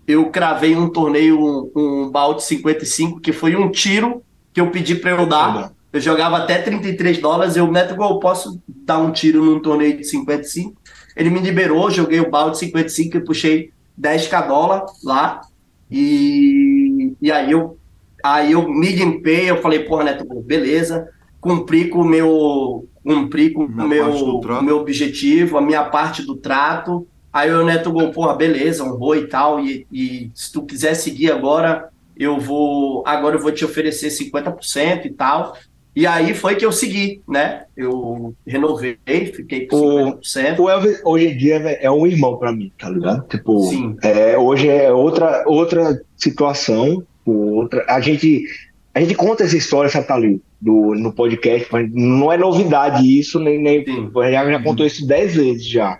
Eu cravei um torneio, um, um balde 55, que foi um tiro que eu pedi para eu dar. Eu jogava até 33 dólares. Eu, Neto, eu posso dar um tiro num torneio de 55. Ele me liberou, joguei o balde 55 e puxei 10k dólar lá. E, e aí eu aí eu me limpei, eu falei, porra, Neto, beleza, cumpri com o meu cumpri com o meu, meu objetivo, a minha parte do trato. Aí o Neto Gol, porra, beleza, honrou e tal. E, e se tu quiser seguir agora, eu vou. Agora eu vou te oferecer 50% e tal. E aí foi que eu segui, né? Eu renovei, fiquei com 50%.
O, o Elvis, hoje em dia, é um irmão para mim, tá ligado? Tipo, Sim. É, hoje é outra, outra situação. Outra, a, gente, a gente conta essa história, sabe, tá ali, do, no podcast, mas não é novidade isso, nem, nem a gente já contou isso dez vezes já.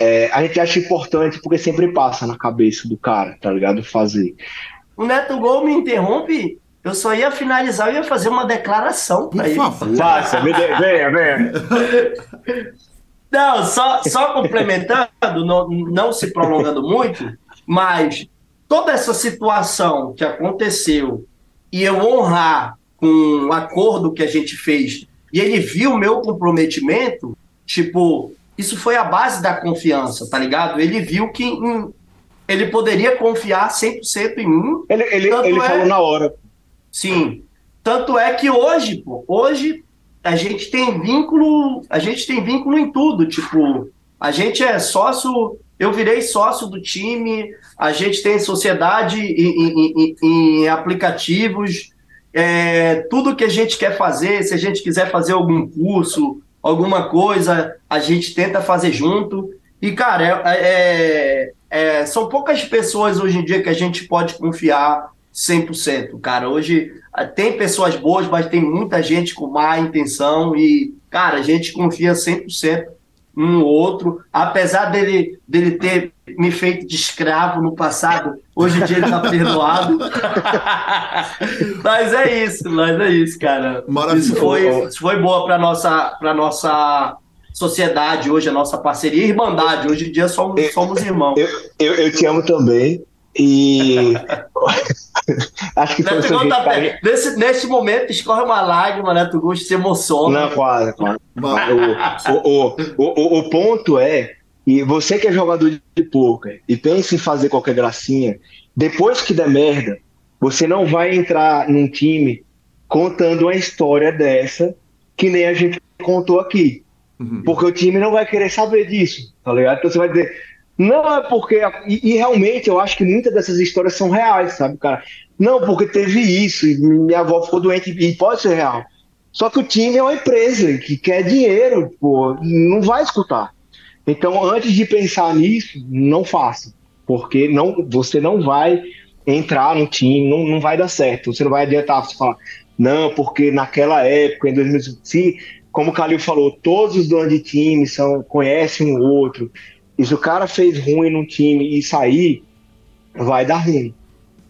É, a gente acha importante porque sempre passa na cabeça do cara, tá ligado? Fazer.
O Neto Gol me interrompe eu só ia finalizar, eu ia fazer uma declaração para ele.
Faça, venha, venha.
Não, só, só complementando, não, não se prolongando muito, mas toda essa situação que aconteceu e eu honrar com o acordo que a gente fez e ele viu o meu comprometimento, tipo, isso foi a base da confiança, tá ligado? Ele viu que hum, ele poderia confiar 100% em mim.
Ele, ele, ele é... falou na hora.
Sim. Tanto é que hoje, pô, hoje a gente tem vínculo, a gente tem vínculo em tudo, tipo, a gente é sócio, eu virei sócio do time, a gente tem sociedade em, em, em aplicativos, é, tudo que a gente quer fazer, se a gente quiser fazer algum curso, alguma coisa, a gente tenta fazer junto. E, cara, é, é, é, são poucas pessoas hoje em dia que a gente pode confiar 100%, cara. Hoje tem pessoas boas, mas tem muita gente com má intenção e, cara, a gente confia 100% um no outro, apesar dele, dele ter me feito de escravo no passado, hoje em dia ele tá perdoado. mas é isso, mas é isso, cara. Isso foi, isso foi boa para nossa para nossa sociedade hoje, a nossa parceria e irmandade. Hoje em dia somos, somos irmãos.
Eu, eu, eu te amo também. E
acho que foi Neto o tá nesse, nesse momento escorre uma lágrima, né? Tu gosta se emociona.
Não, quase, quase. o, o, o, o, ponto é e você que é jogador de poker e pensa em fazer qualquer gracinha, depois que der merda, você não vai entrar num time contando uma história dessa que nem a gente contou aqui. Uhum. Porque o time não vai querer saber disso, tá ligado? Então você vai dizer, não, é porque. E, e, realmente eu acho que muitas dessas histórias são reais, sabe, cara? Não, porque teve isso, e minha avó ficou doente, e pode ser real. Só que o time é uma empresa que quer dinheiro, pô, não vai escutar. Então, antes de pensar nisso, não faça. Porque não, você não vai entrar no time, não, não vai dar certo. Você não vai adiantar você falar, não, porque naquela época, em 2005, se, como o Calil falou, todos os donos de time são, conhecem um outro, e se o cara fez ruim num time e sair, vai dar ruim.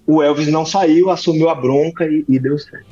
O Elvis não saiu, assumiu a bronca e, e deu certo.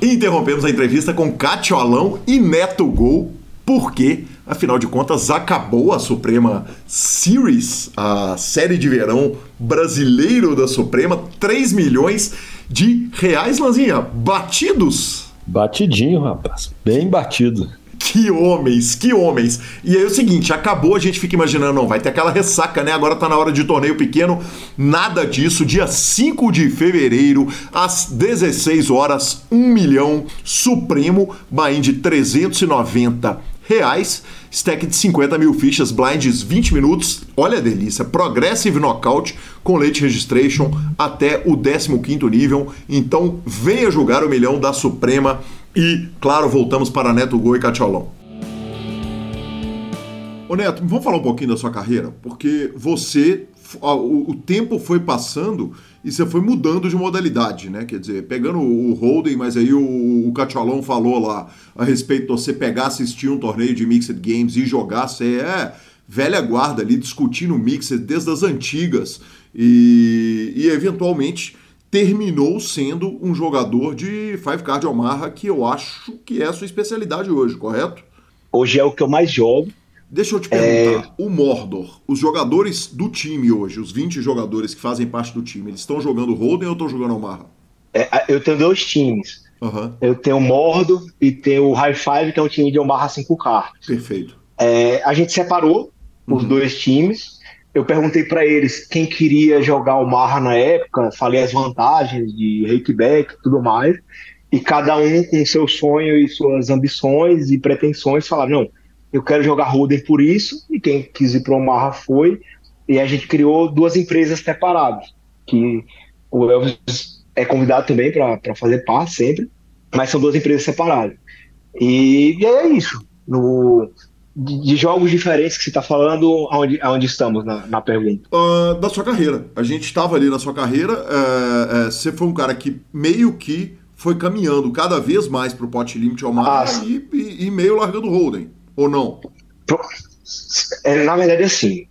Interrompemos a entrevista com Catiolão e Neto Gol, porque, afinal de contas, acabou a Suprema Series, a série de verão brasileiro da Suprema, 3 milhões de reais, Lanzinha, batidos.
Batidinho, rapaz, bem batido.
Que homens, que homens. E aí é o seguinte, acabou, a gente fica imaginando, não, vai ter aquela ressaca, né? Agora tá na hora de torneio pequeno. Nada disso. Dia 5 de fevereiro, às 16 horas, 1 milhão Supremo, buy de 390 reais. Stack de 50 mil fichas, blinds 20 minutos. Olha a delícia. Progressive Knockout com late registration até o 15 nível. Então venha julgar o milhão da Suprema e, claro, voltamos para Neto Gol e Catiolão. Ô Neto, vamos falar um pouquinho da sua carreira? Porque você, o, tempo foi passando e você foi mudando de modalidade, né? Quer dizer, pegando o Holden, mas aí o, o Catiolão falou lá a respeito de você pegar, assistir um torneio de Mixed Games e jogar, você é velha guarda ali, discutindo Mixed desde as antigas e, e eventualmente terminou sendo um jogador de Five Card Omaha, que eu acho que é a sua especialidade hoje, correto?
Hoje é o que eu mais jogo.
Deixa eu te perguntar, é... o Mordor, os jogadores do time hoje, os 20 jogadores que fazem parte do time, eles estão jogando Holden ou estão jogando Omaha?
É, eu tenho dois times. Uhum. Eu tenho o Mordor e tenho o High Five, que é um time de Omaha 5 cartas.
Perfeito.
É, a gente separou os uhum. dois times eu perguntei para eles quem queria jogar o Marra na época, falei as vantagens de rakeback e tudo mais, e cada um com seu sonho e suas ambições e pretensões falaram, não, eu quero jogar Roden por isso, e quem quis ir para o Marra foi, e a gente criou duas empresas separadas, que o Elvis é convidado também para fazer parte sempre, mas são duas empresas separadas. E, e é isso. No, de, de, jogos diferentes que você está falando, aonde, aonde estamos na, na pergunta?
Uh, da sua carreira. A gente estava ali na sua carreira, é, é, você foi um cara que meio que foi caminhando cada vez mais para o pot limit ao mar ah, e, e, e, meio largando o Holden, ou não?
É, na verdade, assim,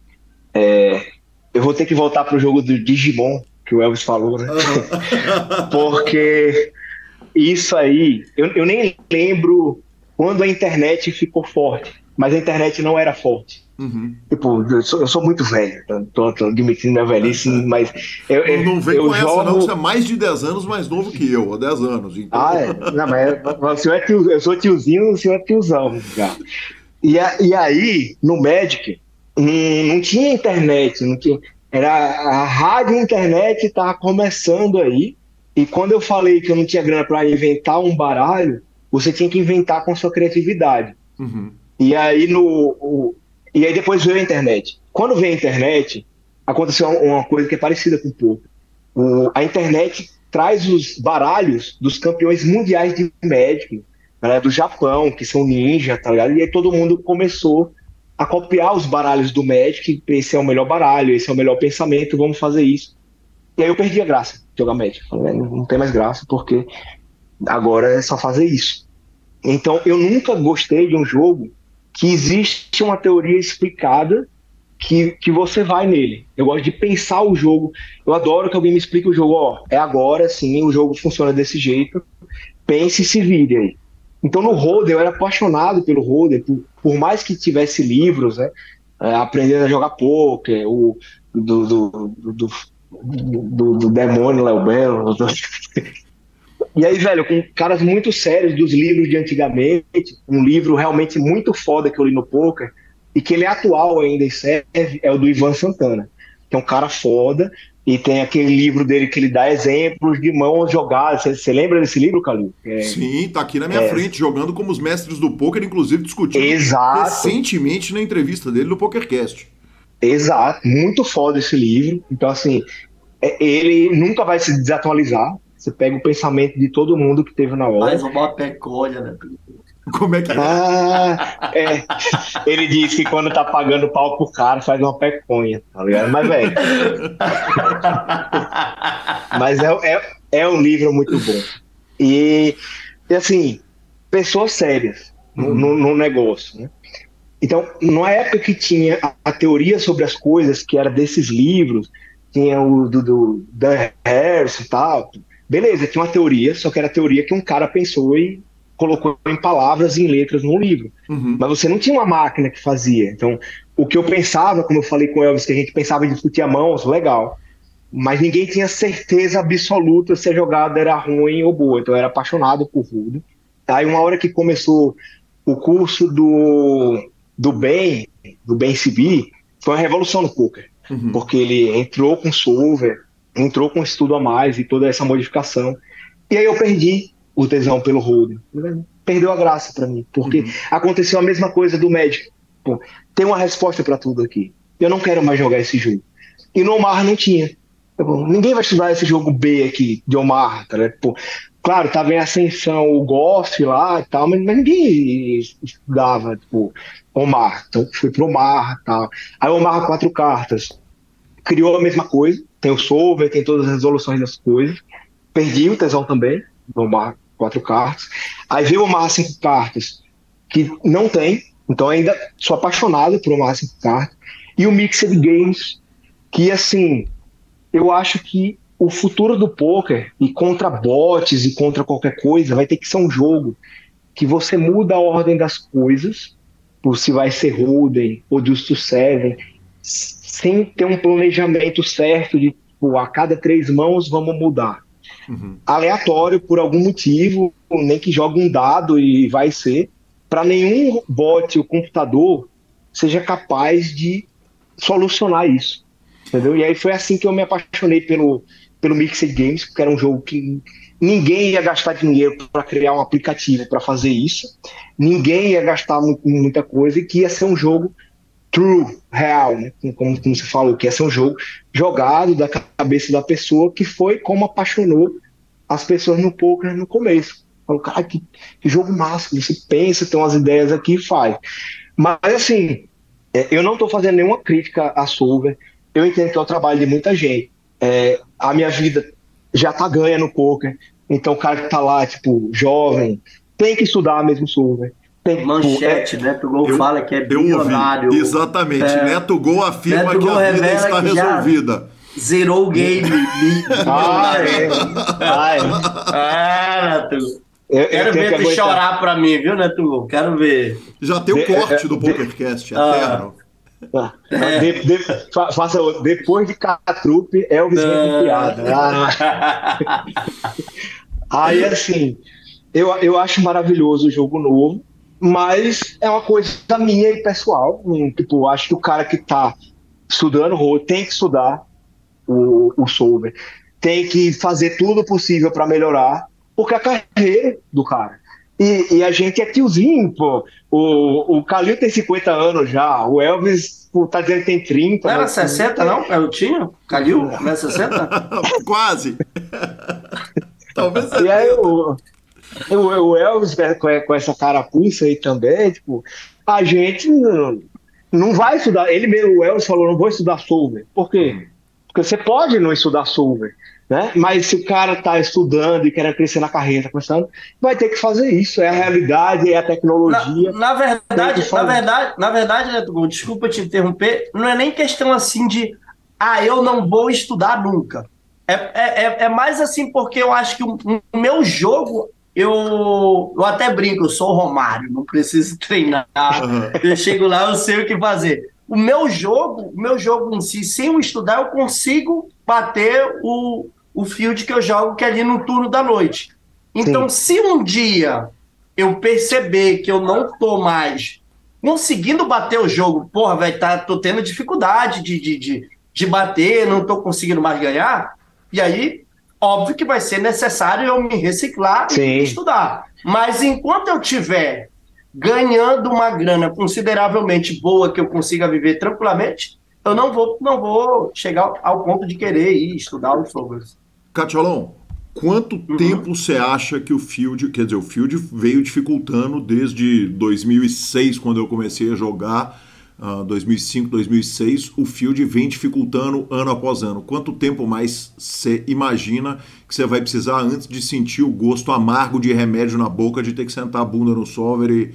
é, eu vou ter que voltar para o jogo do Digimon, que o Elvis falou, né? Uhum. Porque isso aí, eu, eu nem lembro quando a internet ficou forte mas a internet não era forte. Uhum. Tipo, eu sou, eu sou, muito velho, tô, tô admitindo minha velhice, é. mas.
Eu, eu, não vem eu com jogo... essa, não, você é mais de 10 anos mais novo que eu, há 10 anos. Então...
Ah, é? Não, mas o senhor é tio, eu sou tiozinho, o senhor é tiozão já. E, a, e aí, no Magic, não, não tinha internet, não tinha. Era a rádio e a internet estava começando aí. E quando eu falei que eu não tinha grana para inventar um baralho, você tinha que inventar com sua criatividade. Uhum. E aí no o, e aí depois veio a internet. Quando veio a internet, aconteceu uma coisa que é parecida com o poker. O, a internet traz os baralhos dos campeões mundiais de Magic galera do Japão, que são ninja, tá ligado? E aí todo mundo começou a copiar os baralhos do Magic, esse é o melhor baralho, esse é o melhor pensamento, vamos fazer isso. E aí eu perdi a graça de jogar Magic. Falei, não, não tem mais graça, porque agora é só fazer isso. Então eu nunca gostei de um jogo que existe uma teoria explicada que, que você vai nele. Eu gosto de pensar o jogo. Eu adoro que alguém me explique o jogo. Ó, é agora sim, o jogo funciona desse jeito. Pense e se vire aí. Então no Roder, eu era apaixonado pelo Roder, por, por mais que tivesse livros, né? É, aprendendo a jogar poker, o do, do, do, do, do demônio Léo Belo. E aí, velho, com caras muito sérios dos livros de antigamente, um livro realmente muito foda que eu li no poker, e que ele é atual ainda e serve, é o do Ivan Santana, que é um cara foda, e tem aquele livro dele que ele dá exemplos de mãos jogadas. Você lembra desse livro, Calil?
É, Sim, tá aqui na minha é, frente, jogando como os mestres do poker, inclusive discutindo
exato.
recentemente na entrevista dele no PokerCast.
Exato, muito foda esse livro. Então, assim, é, ele nunca vai se desatualizar. Você pega o pensamento de todo mundo que teve na hora.
Mais uma pecolha, né?
Como é que é?
Ah, é. Ele disse que quando tá pagando pau pro cara, faz uma peconha, tá ligado? Mas, velho. Mas é, é, é um livro muito bom. E, e assim, pessoas sérias no, no, no, negócio, né? Então, numa época que tinha a, a, teoria sobre as coisas, que era desses livros, tinha o do, do Dan Harris e tal, beleza, tinha uma teoria, só que era a teoria que um cara pensou e colocou em palavras e em letras num livro. Uhum. Mas você não tinha uma máquina que fazia. Então, o que eu pensava, como eu falei com o Elvis, que a gente pensava em discutir a mãos, legal. Mas ninguém tinha certeza absoluta se a jogada era ruim ou boa. Então, eu era apaixonado por Rudo. Aí, uma hora que começou o curso do, do Ben, do Ben CB, foi uma revolução no poker. Uhum. Porque ele entrou com solver, entrou com estudo a mais e toda essa modificação. E aí eu perdi o tesão pelo holding. Perdeu a graça para mim, porque uhum. aconteceu a mesma coisa do médico. Pô, tem uma resposta para tudo aqui. Eu não quero mais jogar esse jogo. E no Omar não tinha. Pô, ninguém vai estudar esse jogo B aqui de Omar, tá Pô, claro, tava em ascensão o Goff lá e tal, mas, ninguém estudava, tipo, Omar. Então fui pro Omar e tal. Aí o Omar quatro cartas. Criou a mesma coisa. Tem o solver, tem todas as resoluções das coisas. Perdi o tesão também, no Omar quatro cartas. Aí veio o Omar cinco cartas, que não tem, então ainda sou apaixonado por Omar cinco cartas. E o Mixed Games, que assim, eu acho que o futuro do poker e contra bots e contra qualquer coisa vai ter que ser um jogo que você muda a ordem das coisas, se vai ser Holden ou Just to Seven, sem ter um planejamento certo de tipo, a cada três mãos vamos mudar uhum. aleatório por algum motivo, nem que jogue um dado e vai ser, para nenhum bot ou computador seja capaz de solucionar isso. Entendeu? E aí foi assim que eu me apaixonei pelo, pelo Mixed Games, porque era um jogo que ninguém ia gastar dinheiro para criar um aplicativo para fazer isso, ninguém ia gastar muita coisa e que ia ser um jogo true, real, né? como, como você falou, que ia ser um jogo jogado da cabeça da pessoa, que foi como apaixonou as pessoas no poker no começo. Falou, cara, que, que jogo massa, você pensa, tem umas ideias aqui e faz. Mas assim, é, eu não estou fazendo nenhuma crítica a Solver, eu entendo que é o trabalho de muita gente. É, a minha vida já tá ganha no poker, então o cara que tá lá, tipo, jovem, tem que estudar mesmo Solver
tem, Manchete, é, Neto Gol eu, fala que é bilionário.
Ouvi. Exatamente. É, Neto Gol afirma Neto que Gol a vida está resolvida.
Zerou o game.
ah, é.
Ah, é. ah, Neto. Eu, Quero eu ver tu chorar pra mim, viu, Neto Gol? Quero ver.
Já tem o corte do PokerCast, ah. eterno.
Ah, é. de, de, faça depois de Catrupe, Elvis vem com piada. Ah. Aí assim, eu, eu acho maravilhoso o jogo novo mas é uma coisa minha e pessoal. Um, tipo, acho que o cara que está estudando rolo tem que estudar o, o solver, tem que fazer tudo possível para melhorar, porque é a carreira do cara. E, e, a gente é tiozinho, pô. O, o Calil tem 50 anos já, o Elvis pô, tá dizendo que tem 30.
Não era 60, não? Eu tinha? Calil? Não era 60?
Quase.
Talvez E aí, o, o, o Elvis com, com essa carapuça aí também, tipo, a gente não, não vai estudar. Ele mesmo, o Elvis falou, não vou estudar solver. Por quê? Porque você pode não estudar solver. Né? Mas se o cara está estudando e quer crescer na carreira, tá vai ter que fazer isso. É a realidade, é a tecnologia.
Na, na verdade, na verdade, na verdade, né, desculpa te interromper, não é nem questão assim de ah, eu não vou estudar nunca. É, é, é, é mais assim porque eu acho que o, o meu jogo eu, eu até brinco, eu sou o Romário, não preciso treinar. Uhum. Eu chego lá, eu sei o que fazer. O meu jogo, o meu jogo em si, sem eu estudar, eu consigo bater o, o field que eu jogo, que é ali no turno da noite. Então, Sim. se um dia eu perceber que eu não tô mais conseguindo bater o jogo, porra, vai tá, tô tendo dificuldade de, de, de, de bater, não tô conseguindo mais ganhar, e aí, óbvio que vai ser necessário eu me reciclar Sim. e estudar. Mas enquanto eu tiver ganhando uma grana consideravelmente boa que eu consiga viver tranquilamente, eu não vou, não vou chegar ao ponto de querer ir estudar os softwares.
Catiolon, quanto uhum. tempo você acha que o Field, quer dizer, o Field veio dificultando desde 2006, quando eu comecei a jogar, uh, 2005, 2006, o Field vem dificultando ano após ano. Quanto tempo mais você imagina que você vai precisar antes de sentir o gosto amargo de remédio na boca, de ter que sentar a bunda no solver e,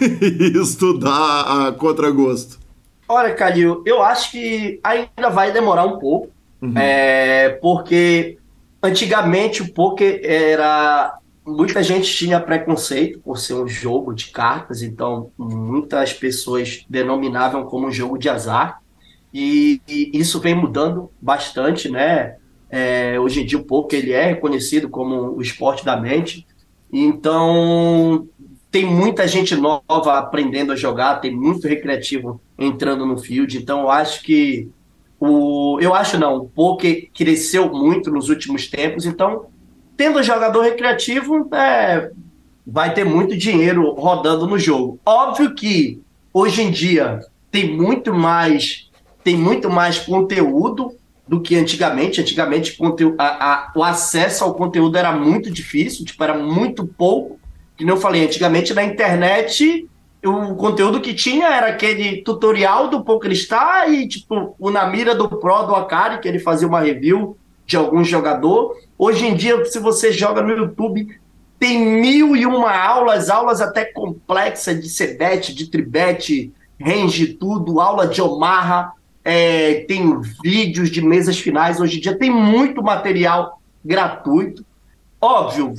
e estudar a contragosto?
Olha, Calil, eu acho que ainda vai demorar um pouco, uhum. é, porque Antigamente o poker era muita gente tinha preconceito por ser um jogo de cartas, então muitas pessoas denominavam como um jogo de azar. E, e isso vem mudando bastante, né? É, hoje em dia o poker ele é reconhecido como o esporte da mente. Então tem muita gente nova aprendendo a jogar, tem muito recreativo entrando no field. Então eu acho que o, eu acho não, o poker cresceu muito nos últimos tempos, então, tendo jogador recreativo, é, vai ter muito dinheiro rodando no jogo. Óbvio que hoje em dia tem muito mais tem muito mais conteúdo do que antigamente. Antigamente a, a, o acesso ao conteúdo era muito difícil, tipo, era muito pouco. Que eu falei, antigamente na internet o conteúdo que tinha era aquele tutorial do PokerStar e, tipo, o na mira do Pro do Akari, que ele fazia uma review de algum jogador. Hoje em dia, se você joga no YouTube, tem mil e uma aulas, aulas até complexas de Cebet, de Tribet, range, tudo, aula de Omaha, é, tem vídeos de mesas finais. Hoje em dia tem muito material gratuito. Óbvio,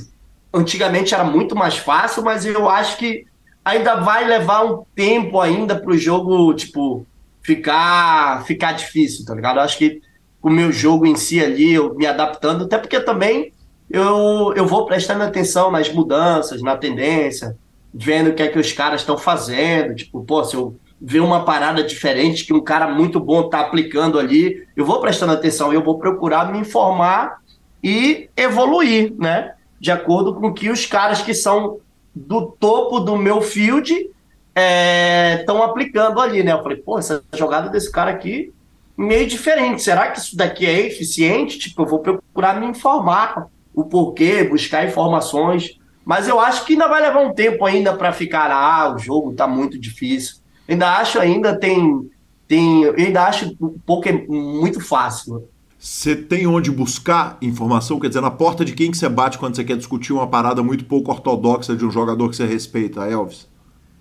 antigamente era muito mais fácil, mas eu acho que ainda vai levar um tempo ainda para o jogo, tipo, ficar, ficar difícil, tá ligado? Eu acho que o meu jogo em si ali, eu me adaptando, até porque também eu, eu vou prestando atenção nas mudanças, na tendência, vendo o que é que os caras estão fazendo, tipo, pô, se eu ver uma parada diferente que um cara muito bom tá aplicando ali, eu vou prestando atenção, eu vou procurar me informar e evoluir, né? De acordo com que os caras que são do topo do meu field estão é, aplicando ali, né? Eu falei, pô, essa jogada desse cara aqui meio diferente. Será que isso daqui é eficiente? Tipo, eu vou procurar me informar o porquê, buscar informações. Mas eu acho que ainda vai levar um tempo ainda para ficar, ah, o jogo tá muito difícil. Ainda acho ainda tem tem, eu ainda acho o poker muito fácil.
Você tem onde buscar informação? Quer dizer, na porta de quem que você bate quando você quer discutir uma parada muito pouco ortodoxa de um jogador que você respeita, Elvis?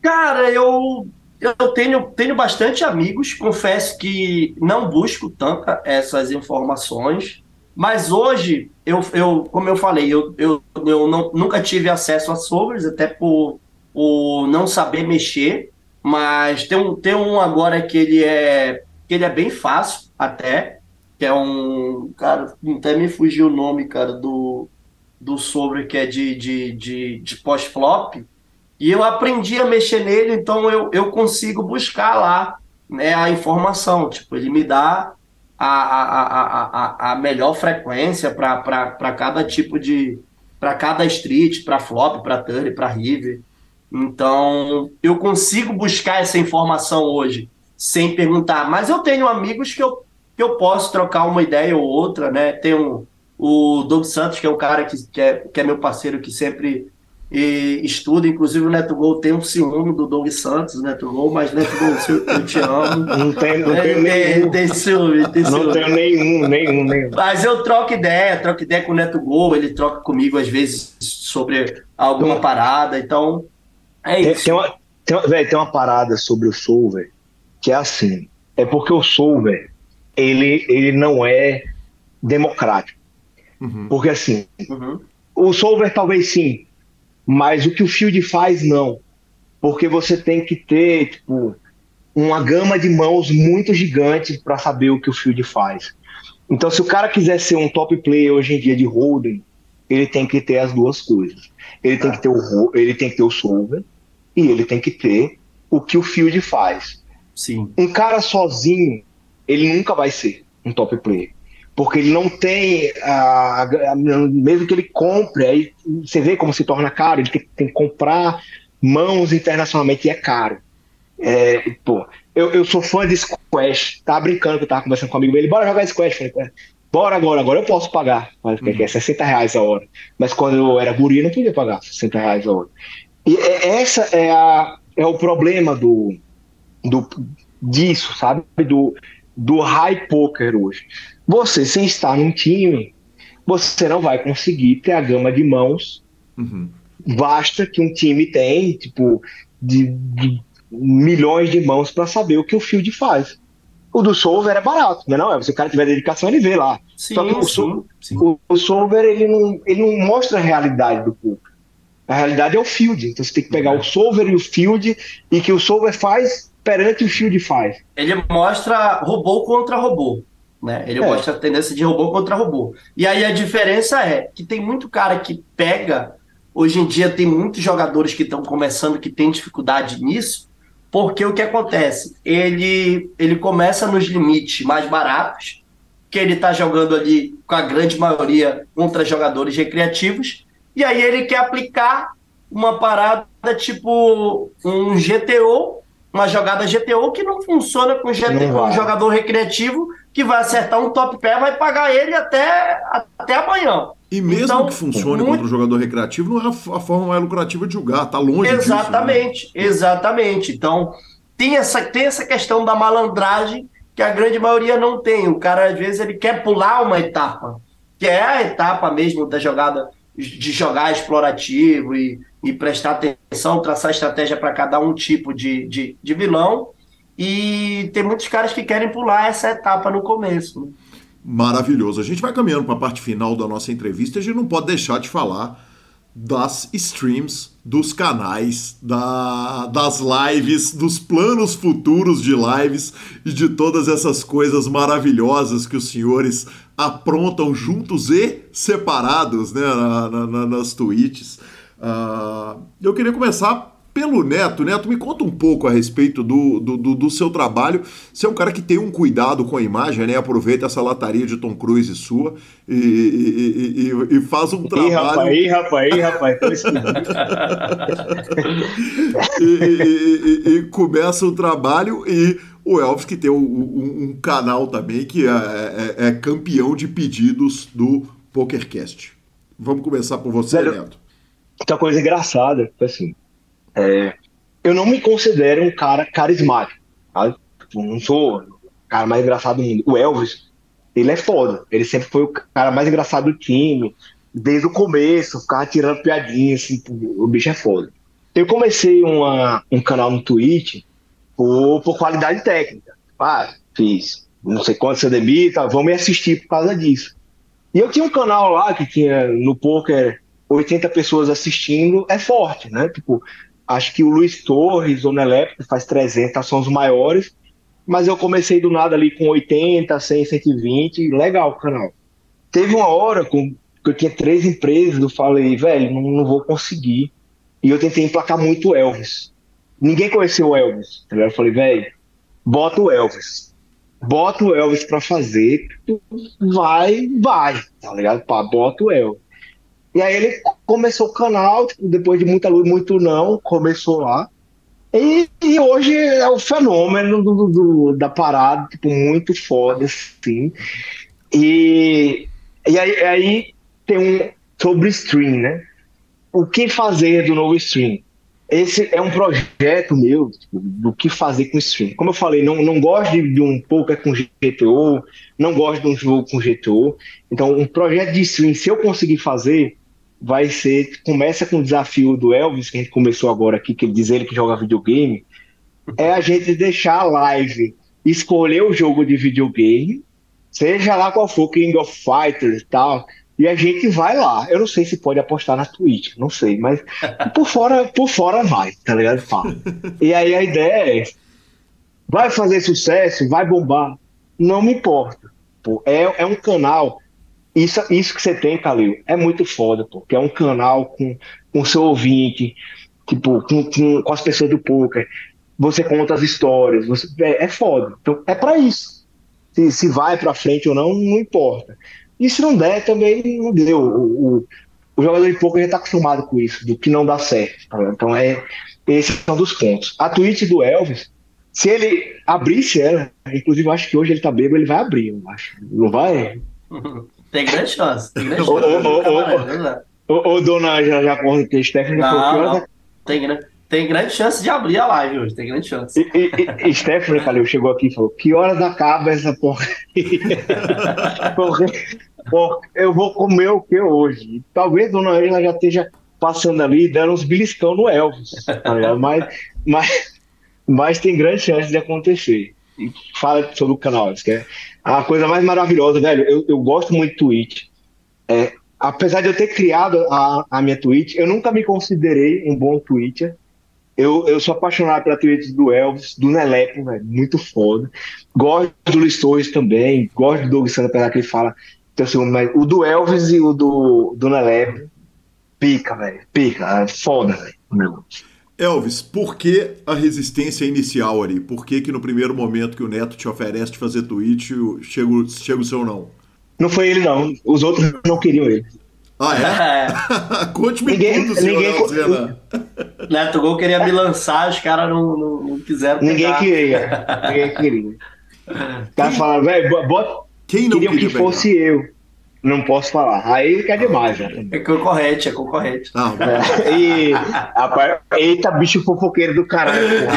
Cara, eu, eu tenho, tenho bastante amigos, confesso que não busco tanta essas informações, mas hoje, eu, eu como eu falei, eu, eu, eu não, nunca tive acesso a sobres, até por, por não saber mexer, mas tem um, tem um agora que ele é, que ele é bem fácil até, que é um. Cara, até me fugiu o nome, cara, do, do sobre que é de, de, de, de pós-flop. E eu aprendi a mexer nele, então eu, eu consigo buscar lá né, a informação. Tipo, ele me dá a, a, a, a, a melhor frequência para cada tipo de. para cada street, para flop, para turn, para river. Então, eu consigo buscar essa informação hoje sem perguntar. Mas eu tenho amigos que eu que eu posso trocar uma ideia ou outra, né? Tem um, o Doug Santos, que é um cara que, que, é, que é meu parceiro, que sempre e estuda, inclusive o Neto Gol tem um ciúme do Doug Santos, Neto Gol, mas Neto Gol, eu te amo.
Não tem, não é, tenho
nenhum. Tem ciúme, tem ciúme.
Não tenho nenhum, nenhum, nenhum.
Mas eu troco ideia, troco ideia com o Neto Gol, ele troca comigo às vezes sobre alguma então, parada, então é
tem,
isso.
Tem uma, tem, uma, véio, tem uma parada sobre o Solver que é assim, é porque o Solver, ele, ele não é democrático. Uhum. Porque assim, uhum. o Solver talvez sim, mas o que o Field faz, não. Porque você tem que ter, tipo, uma gama de mãos muito gigante para saber o que o Field faz. Então, se o cara quiser ser um top player hoje em dia de holding, ele tem que ter as duas coisas. Ele tem que ter o ele tem que ter o solver e ele tem que ter o que o Field faz.
Sim.
Um cara sozinho, ele nunca vai ser um top player porque ele não tem, a, a, mesmo que ele compre, aí você vê como se torna caro, ele tem, tem que comprar mãos internacionalmente e é caro. É, pô, eu, eu sou fã de Squash, tava brincando que eu tava conversando com um amigo ele bora jogar Squash, falei, bora agora, agora eu posso pagar, mas uhum. é 60 reais a hora, mas quando eu era guri eu não podia pagar 60 reais a hora. E é, essa é, a, é o problema do, do disso, sabe, do, do high poker hoje. Você, sem estar num time, você não vai conseguir ter a gama de mãos uhum. vasta que um time tem, tipo, de, de milhões de mãos para saber o que o field faz. O do Solver é barato, não é? Não? Se o cara tiver dedicação, ele vê lá.
Sim, Só que
o,
sim,
sim. o, o Solver ele não, ele não mostra a realidade do poker. A realidade é o field. Então você tem que pegar o Solver e o field e que o Solver faz perante o field faz.
Ele mostra robô contra robô. Né? Ele é. mostra a tendência de robô contra robô. E aí a diferença é que tem muito cara que pega. Hoje em dia tem muitos jogadores que estão começando que têm dificuldade nisso, porque o que acontece? Ele, ele começa nos limites mais baratos, que ele está jogando ali com a grande maioria contra jogadores recreativos, e aí ele quer aplicar uma parada tipo um GTO, uma jogada GTO que não funciona com, GTO, com um jogador recreativo que vai acertar um top pé, vai pagar ele até, até amanhã.
E mesmo então, que funcione muito... contra o jogador recreativo, não é a, forma mais lucrativa de jogar, tá longe
Exatamente,
disso, né?
exatamente. Então, tem essa, tem essa questão da malandragem que a grande maioria não tem. O cara, às vezes, ele quer pular uma etapa, que é a etapa mesmo da jogada, de jogar explorativo e, e prestar atenção, traçar estratégia para cada um tipo de, de, de vilão e tem muitos caras que querem pular essa etapa no começo.
Maravilhoso. A gente vai caminhando para a parte final da nossa entrevista e a gente não pode deixar de falar das streams, dos canais, da, das lives, dos planos futuros de lives e de todas essas coisas maravilhosas que os senhores aprontam juntos e separados né, na, na, nas tweets. Uh, eu queria começar pelo Neto. Neto, me conta um pouco a respeito do, do, do, do, seu trabalho. Você é um cara que tem um cuidado com a imagem, né? Aproveita essa lataria de Tom Cruise sua e, e, e, e faz um trabalho. Ih,
rapaz, ih, rapaz, ih, rapaz.
e, começa o trabalho e o Elvis que tem um, um, um canal também que é, é, é, campeão de pedidos do PokerCast. Vamos começar por você? Neto.
Então, coisa engraçada, assim, é, eu não me considero um cara carismático? Tipo, não sou o cara mais engraçado do mundo. O Elvis, ele é foda. Ele sempre foi o cara mais engraçado do time, desde o começo, ficava tirando piadinha, assim, o bicho é foda. Eu comecei uma, um canal no Twitch por, por qualidade técnica. Ah, fiz não sei quantos CDB, tá, vão me assistir por causa disso. E eu tinha um canal lá que tinha no poker 80 pessoas assistindo, é forte, né? Tipo, Acho que o Luiz Torres, Nelep, que faz 300, são os maiores. Mas eu comecei do nada ali com 80, 100, 120. Legal o canal. Teve uma hora com, que eu tinha três empresas. Eu falei, velho, não, não vou conseguir. E eu tentei emplacar muito o Elvis. Ninguém conheceu o Elvis. Tá eu falei, velho, bota o Elvis. Bota o Elvis pra fazer. Vai, vai. Tá ligado? Pá, bota o Elvis. E aí ele começou o canal, tipo, depois de muita luz, muito não, começou lá. E, e hoje é o fenômeno do, do, da parada, tipo, muito foda, assim. E, e aí, aí tem um sobre stream, né? o que fazer do novo stream? Esse é um projeto meu tipo, do que fazer com stream. Como eu falei, não, não gosto de, de um poker com GTO, não gosto de um jogo com GTO. Então, um projeto de stream, se eu conseguir fazer, vai ser. Começa com o desafio do Elvis, que a gente começou agora aqui, que ele diz ele que joga videogame. É a gente deixar a live escolher o jogo de videogame, seja lá qual for, King of Fighters e tal e a gente vai lá. Eu não sei se pode apostar na Twitch, não sei, mas por fora, por fora vai, tá ligado? Fala. E aí a ideia é: vai fazer sucesso, vai bombar, não me importa. Pô, é, é um canal. Isso, isso que você tem, Calil, é muito foda, pô. Que é um canal com, com seu ouvinte, tipo, com, com, com as pessoas do poker. Você conta as histórias, você, é, é foda. Então, é para isso. Se, se vai para frente ou não, não importa. E se não der, também não deu. O, o, o jogador de pouco já está acostumado com isso, do que não dá certo. Tá? Então, é, esse é um dos pontos. A tweet do Elvis, se ele abrisse ela, inclusive eu acho que hoje ele tá bêbado, ele vai abrir, eu acho. Não vai?
Tem grande chance. Tem grande chance.
Ô, dona já, já que Stephanie
não, não. Tem, tem grande chance de abrir a live hoje, tem grande chance. E,
e, e Stephanie Calil chegou aqui e falou: Que horas acaba essa porra? eu vou comer o que hoje? Talvez Dona Angela já esteja passando ali dando uns beliscão no Elvis, tá mas, mas, mas tem grande chance de acontecer. Fala sobre o canal, é a coisa mais maravilhosa, velho. Eu, eu gosto muito de Twitch. É, apesar de eu ter criado a, a minha Twitch, eu nunca me considerei um bom Twitcher. Eu, eu sou apaixonado pela Twitch do Elvis, do Nelepo, velho, muito foda. Gosto do Luiz Torres também, gosto do Doug Santa, apesar que ele fala assim, o do Elvis e o do, do Nelep, pica, velho. Pica. É foda, velho.
Elvis, por que a resistência inicial ali? Por que, que no primeiro momento que o Neto te oferece de fazer tweet, chega, chega o seu não?
Não foi ele, não. Os outros não queriam ele.
Ah, é? Conte-me
ninguém, tudo, senhor ninguém, Elvis
Renan. Neto Gol queria me lançar, os caras não, não, não, quiseram
pegar. Ninguém queria. ninguém queria. O cara falando, velho, bota quem não queriam que pegar? fosse eu. Não posso falar. Aí ele quer demais, né?
É concorrente, é concorrente.
Não, é, e, rapaz, eita, bicho fofoqueiro do caralho.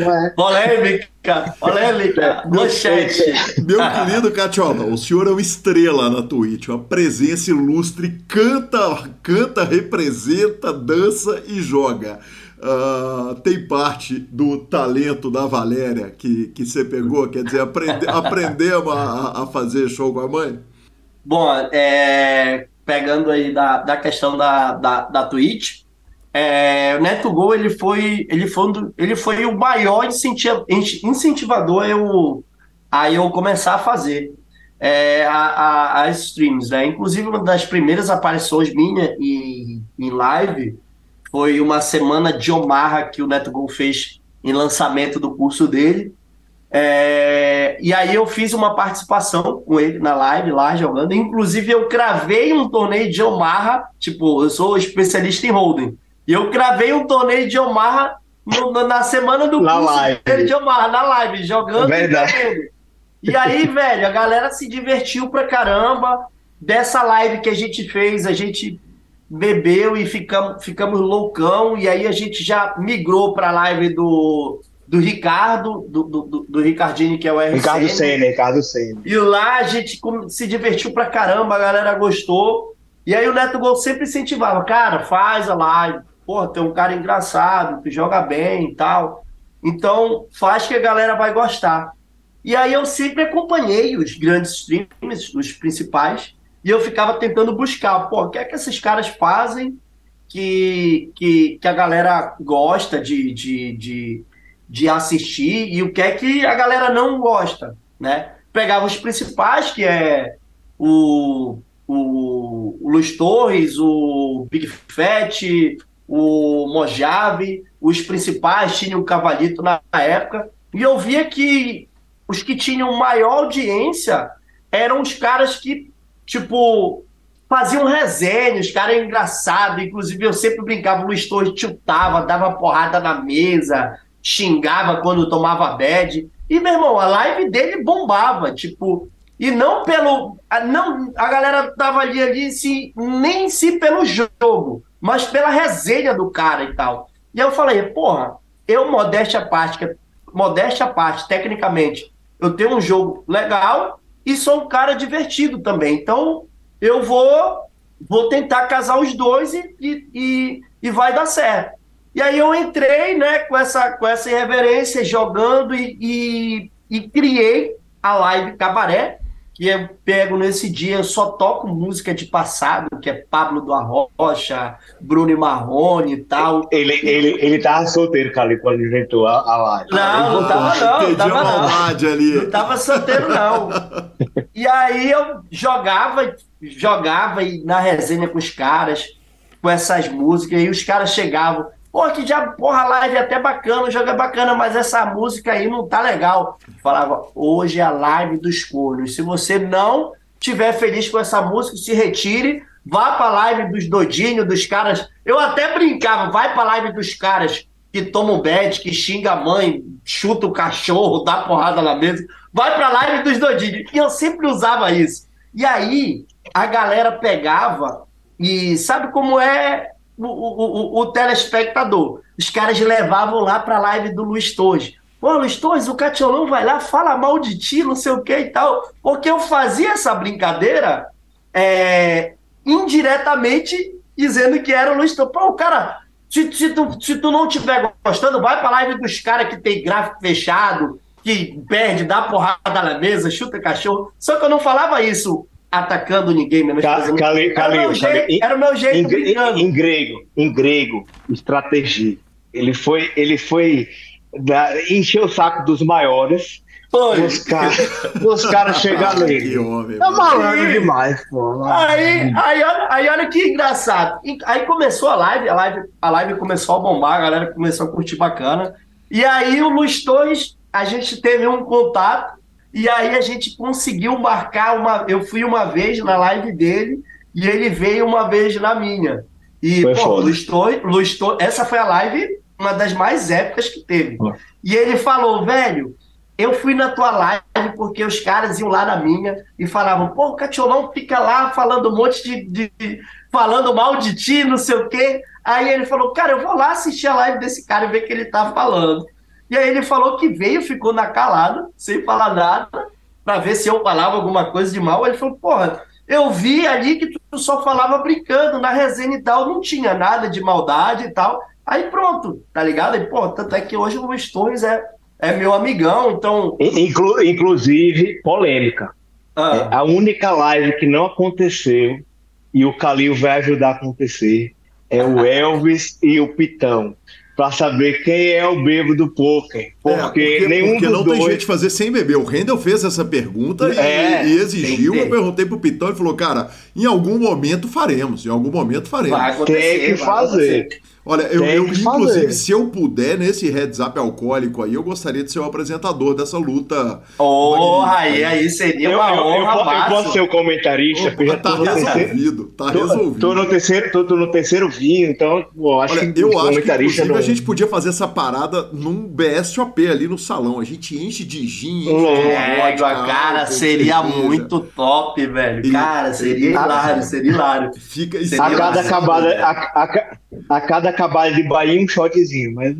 é, polêmica, polêmica, manchete.
Meu querido Catiola, o senhor é uma estrela na Twitch, uma presença ilustre, canta, canta, representa, dança e joga. Uh, tem parte do talento da Valéria que, que você pegou? Quer dizer, aprende, aprendemos a, a fazer show com a mãe?
Bom, é, pegando aí da, da questão da, da, da Twitch, é, o Neto Gol ele foi, ele foi, ele foi o maior incentiva, incentivador eu, a eu começar a fazer é, a, a, as streams. Né? Inclusive, uma das primeiras aparições minha em, em live foi uma semana de Omarra que o Neto Gol fez em lançamento do curso dele. É, e aí eu fiz uma participação com ele na live lá jogando. Inclusive, eu cravei um torneio de Omarra. Tipo, eu sou especialista em holding. E eu cravei um torneio de Omarra no, na semana do
na curso live.
dele de Omarra, na live, jogando Verdade. e E aí, velho, a galera se divertiu pra caramba. Dessa live que a gente fez, a gente bebeu e ficamos, ficamos loucão, e aí a gente já migrou para a live do, do Ricardo, do, do, do Ricardini, que é o RCN.
Ricardo Senna, Ricardo Senna.
E lá a gente se divertiu pra caramba, a galera gostou. E aí o Neto Gol sempre incentivava, cara, faz a live. Pô, tem um cara engraçado, que joga bem e tal. Então, faz que a galera vai gostar. E aí eu sempre acompanhei os grandes streams, os principais, e eu ficava tentando buscar, pô, o que é que esses caras fazem que, que, que a galera gosta de, de, de, de assistir e o que é que a galera não gosta, né? Pegava os principais, que é o, o, o Luiz Torres, o Big Fat, o Mojave, os principais tinham o Cavalito na época, e eu via que os que tinham maior audiência eram os caras que tipo, faziam resenha, os caras eram engraçados. Inclusive, eu sempre brincava, o Luiz Torres tiltava, dava porrada na mesa, xingava quando tomava bad. E, meu irmão, a live dele bombava, tipo. E não pelo. Não, a galera tava ali, ali se, nem se pelo jogo, mas pela resenha do cara e tal. E eu falei, porra, eu, modéstia à parte, modéstia à parte, tecnicamente, eu tenho um jogo legal e sou um cara divertido também. Então, eu vou vou tentar casar os dois e, e, e, vai dar certo. E aí eu entrei né, com, essa, com essa irreverência, jogando e, e, e criei a live Cabaré, que eu pego nesse dia, eu só toco música de passado, que é Pablo do Arrocha, Bruno e Marrone e tal.
Ele, ele, ele tava solteiro, Cali, quando inventou a, a live.
Não, não tava não, não tava não. Ali. Não tava solteiro não. E aí eu jogava, jogava na resenha com os caras, com essas músicas, e os caras chegavam, Pô, que já, porra, live é até bacana, o jogo é bacana, mas essa música aí não tá legal. Falava, hoje é a live dos cornos. Se você não tiver feliz com essa música, se retire, vá pra live dos doidinhos, dos caras. Eu até brincava, vai pra live dos caras que tomam bad, que xinga a mãe, chuta o cachorro, dá porrada na mesa. Vai pra live dos doidinhos. E eu sempre usava isso. E aí, a galera pegava e sabe como é o, o, o, telespectador. Os caras levavam lá para a live do Luiz Torres. Pô, Luiz Torres, o Catiolão vai lá, fala mal de ti, não sei o que e tal. Porque eu fazia essa brincadeira é, indiretamente dizendo que era o Luiz Torres. Pô, o cara, se, se, tu, se tu não estiver gostando, vai para a live dos caras que tem gráfico fechado, que perde, dá porrada na mesa, chuta cachorro. Só que eu não falava isso atacando ninguém, menos
Ca, cali, cali, era, o jeito,
era o meu jeito
em, em, em, grego, em grego, estratégia. Ele foi, ele foi da, encher o saco dos maiores. Foi. Os caras os cara chegar nele.
Tá malandro demais, pô. Aí, aí, olha, aí olha que engraçado. Aí começou a live, a live, a live começou a bombar, a galera começou a curtir bacana. E aí o Luiz Torres, a gente teve um contato e aí a gente conseguiu marcar uma. Eu fui uma vez na live dele e ele veio uma vez na minha. E, foi pô, Luiz Luiz essa foi a live, uma das mais épicas que teve. E ele falou, velho, eu fui na tua live porque os caras iam lá na minha e falavam, pô, o Catiolão fica lá falando um monte de, de, de, falando mal de ti, não sei o quê. Aí ele falou, cara, eu vou lá assistir a live desse cara e ver o que ele tá falando. E aí ele falou que veio, ficou na calada, sem falar nada, para ver se eu falava alguma coisa de mal. Ele falou, porra, eu vi ali que tu só falava brincando, na resenha e tal, não tinha nada de maldade e tal. Aí pronto, tá ligado? E, pô, tanto é que hoje o Luiz Torres é, é meu amigão, então...
Inclu inclusive, polêmica. Ah. É a única live que não aconteceu e o Calil vai ajudar a acontecer é o Elvis e o Pitão para saber quem é o bebo do poker. Porque, é, porque nenhum porque
não
dois...
tem gente fazer sem beber. O Rendel fez essa pergunta é, e, e, exigiu. Eu perguntei pro Pitão e falou: cara, em algum momento faremos. Em algum momento faremos.
Tem que fazer.
Olha, eu, eu inclusive, fazer. se eu puder, nesse heads up alcoólico aí, eu gostaria de ser o apresentador dessa luta.
Oh, aí, aí seria uma eu, honra.
Eu, eu, posso ser o comentarista,
porque já tá resolvido. Tá tô, resolvido.
Tô no terceiro, tô, tô no terceiro vinho, então pô, acho
Olha,
que
eu acho que não... a gente podia fazer essa parada num BSOP ali no salão. A gente enche de gin, enche
é, de cara, seria muito top, velho. E, cara, seria hilário, seria hilário.
Fica, seria a cada acabada, a, a, a cada acabar de Bahia um shotzinho, mas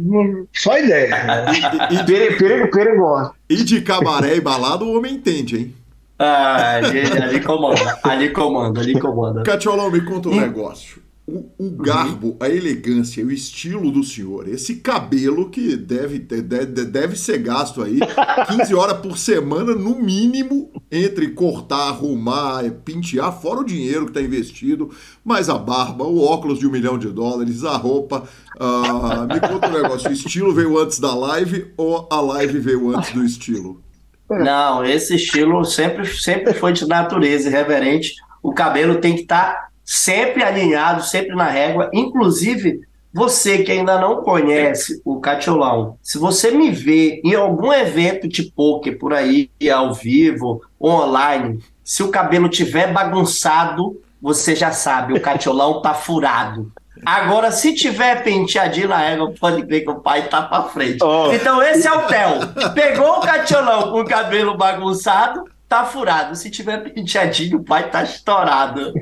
só ideia. E, e, perigo, perigo, perigoso.
E de cabaré e balada o homem entende, hein?
Ah, ali, ali comanda, ali comanda, ali comanda.
Catiolão, me conta um negócio o, o garbo, a elegância o estilo do senhor, esse cabelo que deve, deve, deve ser gasto aí 15 horas por semana, no mínimo, entre cortar, arrumar, pentear, fora o dinheiro que está investido, mais a barba, o óculos de um milhão de dólares, a roupa. Uh, me conta um negócio: o estilo veio antes da live ou a live veio antes do estilo?
Não, esse estilo sempre, sempre foi de natureza irreverente. O cabelo tem que estar tá sempre alinhado, sempre na régua. Inclusive, você que ainda não conhece o Catiolão, se você me vê em algum evento de poker por aí, ao vivo, online, se o cabelo tiver bagunçado, você já sabe, o Catiolão tá furado. Agora, se tiver penteadinho na régua, pode crer que o pai tá pra frente. Oh. Então, esse é o Theo. Pegou o Catiolão com o cabelo bagunçado, tá furado. Se tiver penteadinho, vai tá estourado.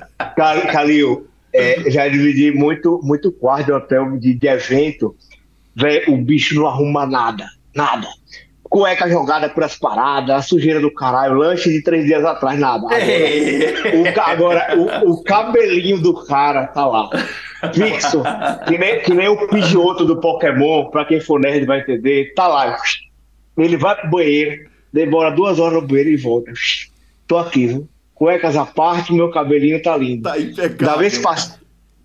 Calil, é, já dividi muito, muito quarto hotel de, de evento. Véio, o bicho não arruma nada, nada. Cueca jogada por as paradas, a sujeira do caralho, lanche de três dias atrás, nada. Agora, o, agora o, o, cabelinho do cara tá lá, fixo, que nem, que nem o Pidgeotto do Pokémon, pra quem for nerd vai entender, tá lá. Ele vai pro banheiro, demora duas horas no banheiro e volta. Tô aqui, viu? Cuecas à parte, meu cabelinho tá lindo. Tá impecável. Da vez,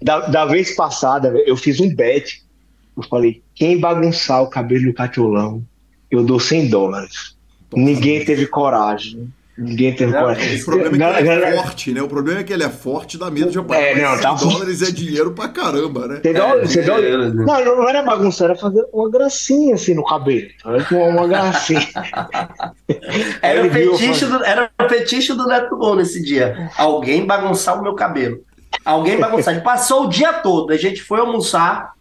da, da vez passada, eu fiz um bet. Eu falei, quem bagunçar o cabelo do Catiolão, eu dou 100 dólares. Ninguém teve coragem. Ninguém teve não, coragem.
O problema é que ele é forte, né? O problema é que ele é forte, dá medo de apanhar. É, não, 100 tá... dólares é dinheiro pra caramba, né? 100
dólares, é, dólares. Não, não era bagunça, era fazer uma gracinha assim no cabelo. Uma, uma gracinha.
era, o fetiche do, era o fetiche do Neto Gol nesse dia. Alguém bagunçar o meu cabelo. Alguém bagunçar. Ele passou o dia todo. A gente foi almoçar.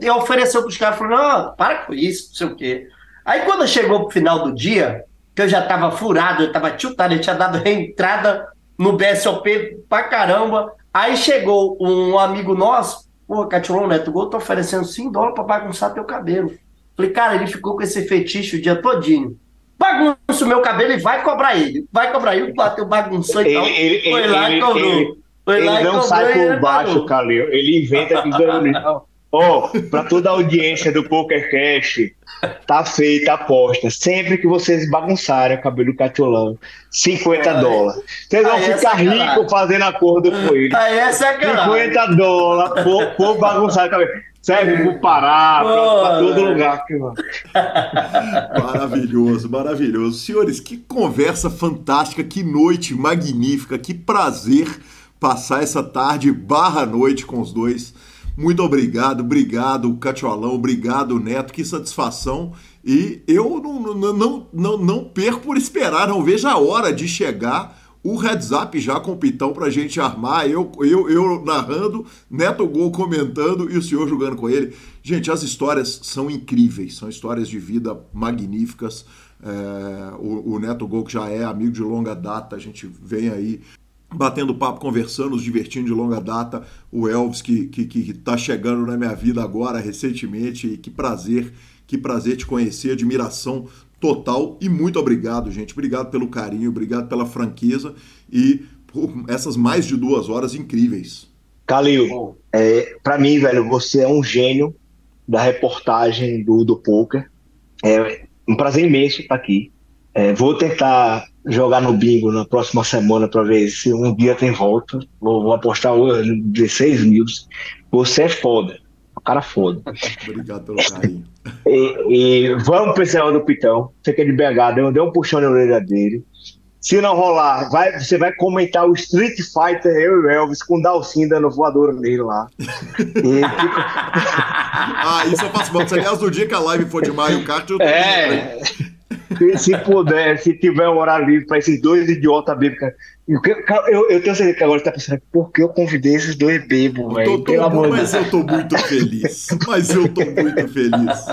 Eu ofereceu pros caras, falou, não, para com isso, não sei o quê. Aí quando chegou pro final do dia, que eu já tava furado, eu tava tiltado, eu tinha dado reentrada no BSOP pra caramba. Aí chegou um amigo nosso, pô, Catilon Neto Gol, tô oferecendo 5 dólares pra bagunçar teu cabelo. Falei, cara, ele ficou com esse fetiche o dia todinho. Bagunça o meu cabelo e vai cobrar ele. Vai cobrar ele, bateu, bagunçou e tal.
Ele, foi lá ele, e cobrou. Ele, ele lá não sai por baixo, Calil. Ele inventa que ganhou. Ó, oh, para toda a audiência do PokerCast, tá feita a aposta. Sempre que vocês bagunçarem o cabelo Catiolão, 50 é. dólares. Vocês vão é ficar ricos fazendo acordo com ele.
Aí é sacanagem.
50 dólares por, por bagunçar o cabelo. Serve pro Pará, para todo lugar. Aqui,
maravilhoso, maravilhoso. Senhores, que conversa fantástica, que noite magnífica, que prazer passar essa tarde barra noite com os dois. Muito obrigado, obrigado, Catiolão, obrigado, Neto, que satisfação. E eu não, não, não, não, não perco por esperar, não vejo a hora de chegar o heads up já com o Pitão pra gente armar, eu, eu, eu narrando, Neto Gol comentando e o senhor jogando com ele. Gente, as histórias são incríveis, são histórias de vida magníficas. É, o, o, Neto Gol, que já é amigo de longa data, a gente vem aí batendo papo, conversando, nos divertindo de longa data. O Elvis, que, que, que tá chegando na minha vida agora, recentemente, e que prazer, que prazer te conhecer, admiração total e muito obrigado, gente. Obrigado pelo carinho, obrigado pela franqueza e por essas mais de duas horas incríveis.
Calil, é, para mim, velho, você é um gênio da reportagem do, do poker. É um prazer imenso estar aqui. É, vou tentar jogar no bingo na próxima semana para ver se um dia tem volta. Vou, vou apostar 16 mil. Você é foda. O cara foda.
Obrigado pelo carinho.
E, e vamos pro céu do Pitão. Você que é de BH, deu, deu um puxão na orelha dele. Se não rolar, vai, você vai comentar o Street Fighter, eu e o Elvis, com o Dalcin dando voadora nele lá.
E... ah, isso eu faço bom. Aliás, no dia que a live for de Mario Kart, eu tô
é... Se, se puder, se tiver um horário livre para esses dois idiotas bêbados, eu, eu, tenho certeza que agora está pensando, por que eu convidei esses dois bêbados, velho?
Pelo amor Mas eu tô muito feliz. Mas eu tô muito feliz.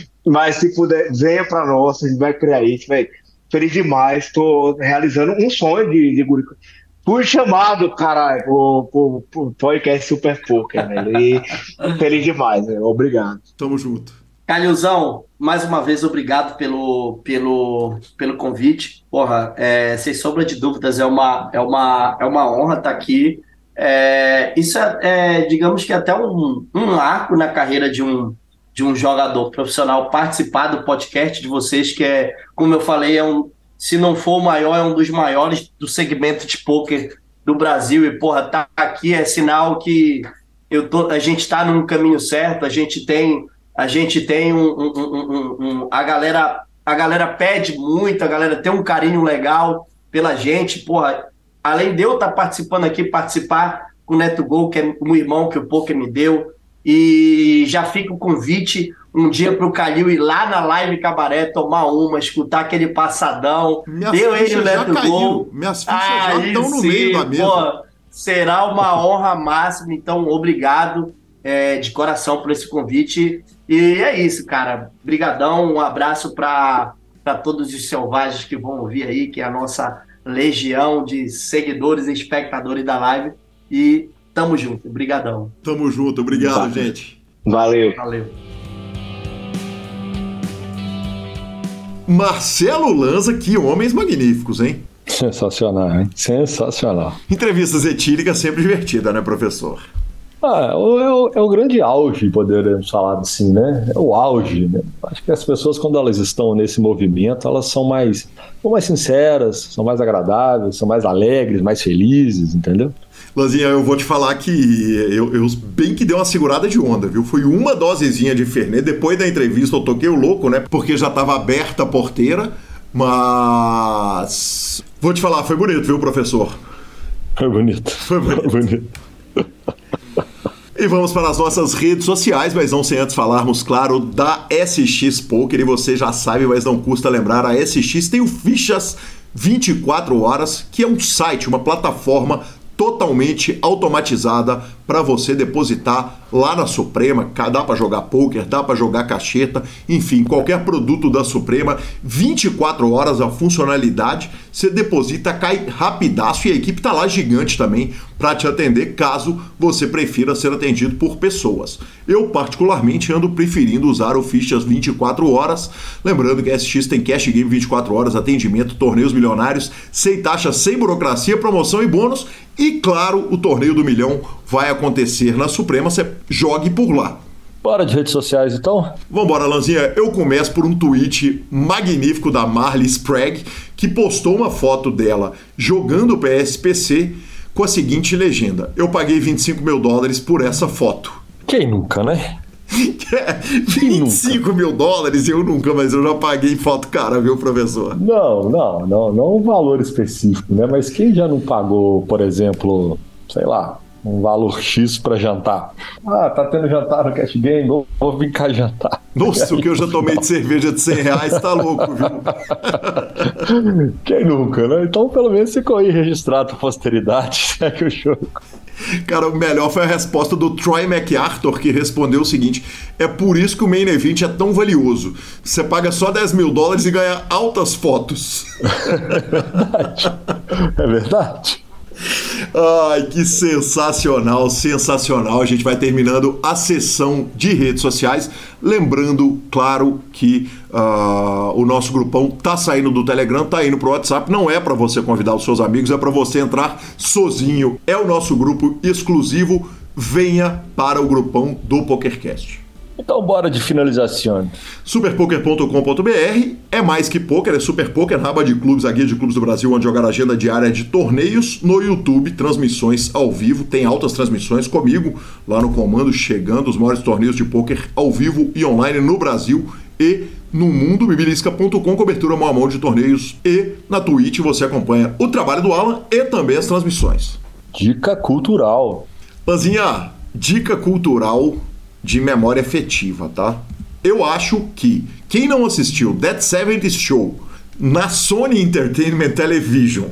Mas se puder, venha para nós, a gente vai criar isso, velho. Feliz demais, estou realizando um sonho de, de Gurico. Fui chamado, caralho, pro, pro, pro podcast Super Poker, velho. E feliz demais, velho. Obrigado.
Tamo junto.
Calilzão, mais uma vez, obrigado pelo, pelo, pelo convite. Porra, é, sem sombra de dúvidas, é uma, é uma, é uma honra estar aqui. É, isso é, é, digamos que até um, um marco na carreira de um, de um jogador profissional participar do podcast de vocês, que é, como eu falei, é um, se não for o maior, é um dos maiores do segmento de poker do Brasil. E, porra, tá aqui é sinal que eu tô, a gente está num caminho certo, a gente tem a gente tem um, um, um, a galera a galera pede muito, a galera tem um carinho legal pela gente, porra. Além de eu estar tá participando aqui, participar com o Neto Gol, que é um irmão que o Poker me deu, e já fica o convite um dia para o Calil ir lá na live cabaré, tomar uma, escutar aquele passadão.
Minhas deu ele o Neto Gol. Minhas fichas já estão no meio da mesa. Porra,
será uma honra máxima, então obrigado é, de coração por esse convite. E é isso, cara. Brigadão, um abraço para para todos os selvagens que vão ouvir aí, que é a nossa legião de seguidores e espectadores da live. E tamo junto. Obrigadão.
Tamo junto. Obrigado, Valeu. gente.
Valeu.
Valeu.
Marcelo Lanza, que homens magníficos, hein?
Sensacional, hein? Sensacional.
Entrevistas etílicas sempre divertida, né, professor?
Ah, é, o, é o grande auge, poderíamos falar assim, né? É o auge, né? Acho que as pessoas, quando elas estão nesse movimento, elas são mais, são mais sinceras, são mais agradáveis, são mais alegres, mais felizes, entendeu?
Lanzinha, eu vou te falar que eu, eu, bem que deu uma segurada de onda, viu? Foi uma dosezinha de Fernet. Depois da entrevista eu toquei o louco, né? Porque já estava aberta a porteira. Mas. Vou te falar, foi bonito, viu, professor?
Foi bonito. Foi bonito. Foi bonito.
E vamos para as nossas redes sociais, mas não sem antes falarmos, claro, da SX Poker. E você já sabe, mas não custa lembrar, a SX tem o Fichas 24 Horas, que é um site, uma plataforma totalmente automatizada para você depositar lá na Suprema. Dá para jogar poker, dá para jogar cacheta, enfim, qualquer produto da Suprema, 24 horas a funcionalidade, você deposita, cai rapidaço e a equipe tá lá gigante também para te atender caso você prefira ser atendido por pessoas. Eu particularmente ando preferindo usar o Fichas 24 horas, lembrando que a SX tem cash game 24 horas, atendimento, torneios milionários, sem taxa, sem burocracia, promoção e bônus e claro, o torneio do milhão vai acontecer na Suprema, você jogue por lá.
Bora de redes sociais então?
Vambora, Lanzinha. Eu começo por um tweet magnífico da Marley Sprague, que postou uma foto dela jogando o PSPC com a seguinte legenda: Eu paguei 25 mil dólares por essa foto.
Quem nunca, né?
25 mil dólares eu nunca, mas eu já paguei foto cara, viu, professor?
Não, não, não, não um valor específico, né? Mas quem já não pagou, por exemplo, sei lá, um valor X para jantar. Ah, tá tendo jantar no Cash Game, vou, vou vir cá jantar.
Nossa, o que eu já tomei de cerveja de 100 reais tá louco, viu?
Quem nunca, né? Então, pelo menos ficou aí registrado a posteridade, segue o jogo.
Cara, o melhor foi a resposta do Troy MacArthur, que respondeu o seguinte: é por isso que o Main Event é tão valioso. Você paga só 10 mil dólares e ganha altas fotos.
É verdade. É verdade.
Ai, que sensacional, sensacional. A gente vai terminando a sessão de redes sociais. Lembrando, claro, que uh, o nosso grupão tá saindo do Telegram, tá indo pro WhatsApp. Não é para você convidar os seus amigos, é para você entrar sozinho. É o nosso grupo exclusivo. Venha para o grupão do PokerCast.
Então bora de finalização.
Superpoker.com.br é mais que poker, é Super Poker, raba de clubes, a guia de clubes do Brasil, onde jogar agenda diária de torneios no YouTube, transmissões ao vivo, tem altas transmissões comigo lá no comando, chegando os maiores torneios de poker ao vivo e online no Brasil e no mundo, bibilisca.com, cobertura mão a mão de torneios e na Twitch você acompanha o trabalho do Alan e também as transmissões.
Dica cultural.
Panzinha, dica cultural de memória afetiva, tá? Eu acho que quem não assistiu That 70 Show na Sony Entertainment Television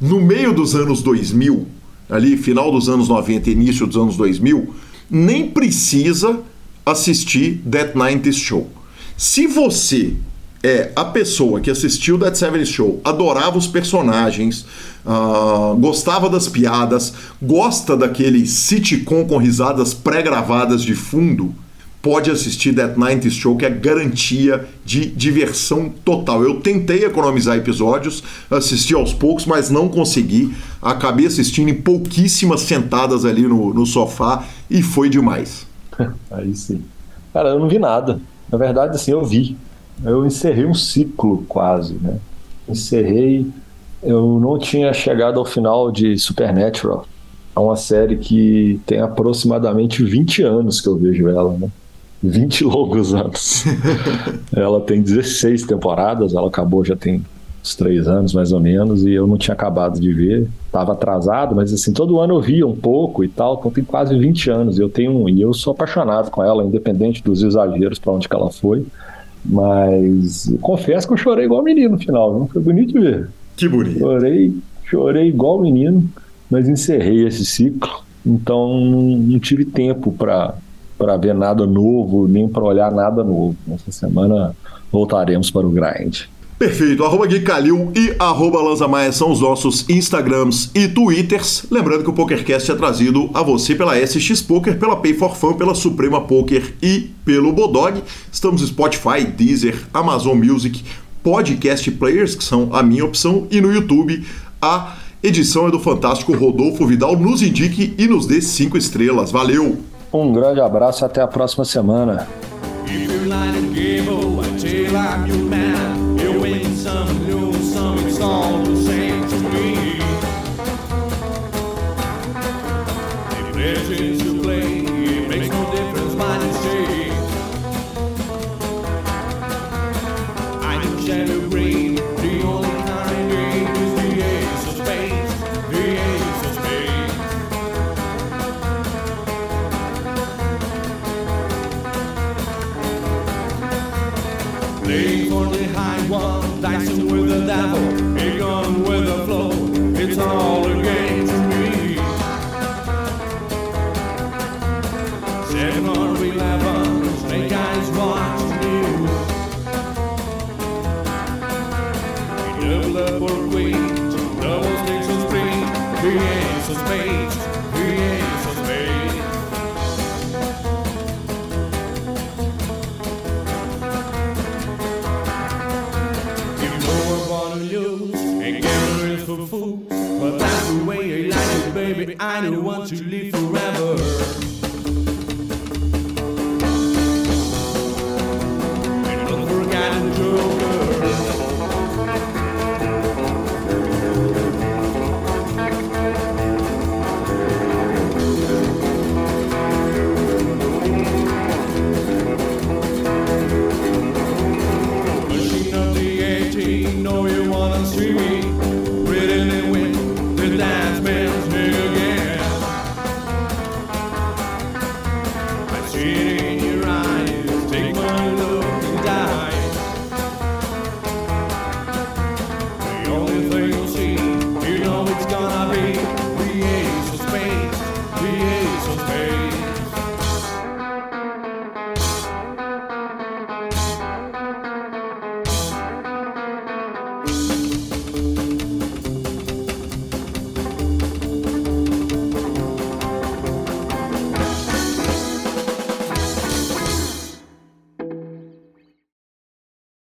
no meio dos anos 2000, ali final dos anos 90 início dos anos 2000, nem precisa assistir That 90 Show. Se você é a pessoa que assistiu That 70 Show, adorava os personagens, uh, gostava das piadas, gosta daquele sitcom com risadas pré-gravadas de fundo, pode assistir That 90 Show, que é garantia de diversão total. Eu tentei economizar episódios, assisti aos poucos, mas não consegui. Acabei assistindo em pouquíssimas sentadas ali no, no sofá e foi demais.
Aí sim. Cara, eu não vi nada. Na verdade, assim, eu vi eu encerrei um ciclo quase, né? Encerrei, eu não tinha chegado ao final de Supernatural. É uma série que tem aproximadamente 20 anos que eu vejo ela, né? 20 longos anos. ela tem 16 temporadas, ela acabou já tem uns três anos mais ou menos, e eu não tinha acabado de ver. Tava atrasado, mas assim, todo ano eu via um pouco e tal, então tem quase 20 anos. Eu tenho e eu sou apaixonado com ela, independente dos exageros para onde que ela foi. Mas confesso que eu chorei igual menino no final, não foi bonito de ver.
Que bonito.
Chorei, chorei igual menino, mas encerrei esse ciclo, então não tive tempo para para ver nada novo, nem para olhar nada novo. Essa semana voltaremos para o grind.
Perfeito. Arroba Gui Calil e arroba Lanza Maia são os nossos Instagrams e Twitters. Lembrando que o PokerCast é trazido a você pela SX Poker, pela Pay for Fun, pela Suprema Poker e pelo Bodog. Estamos no Spotify, Deezer, Amazon Music, Podcast Players, que são a minha opção, e no YouTube a edição é do fantástico Rodolfo Vidal. Nos indique e nos dê cinco estrelas. Valeu!
Um grande abraço até a próxima semana. some new, some installed.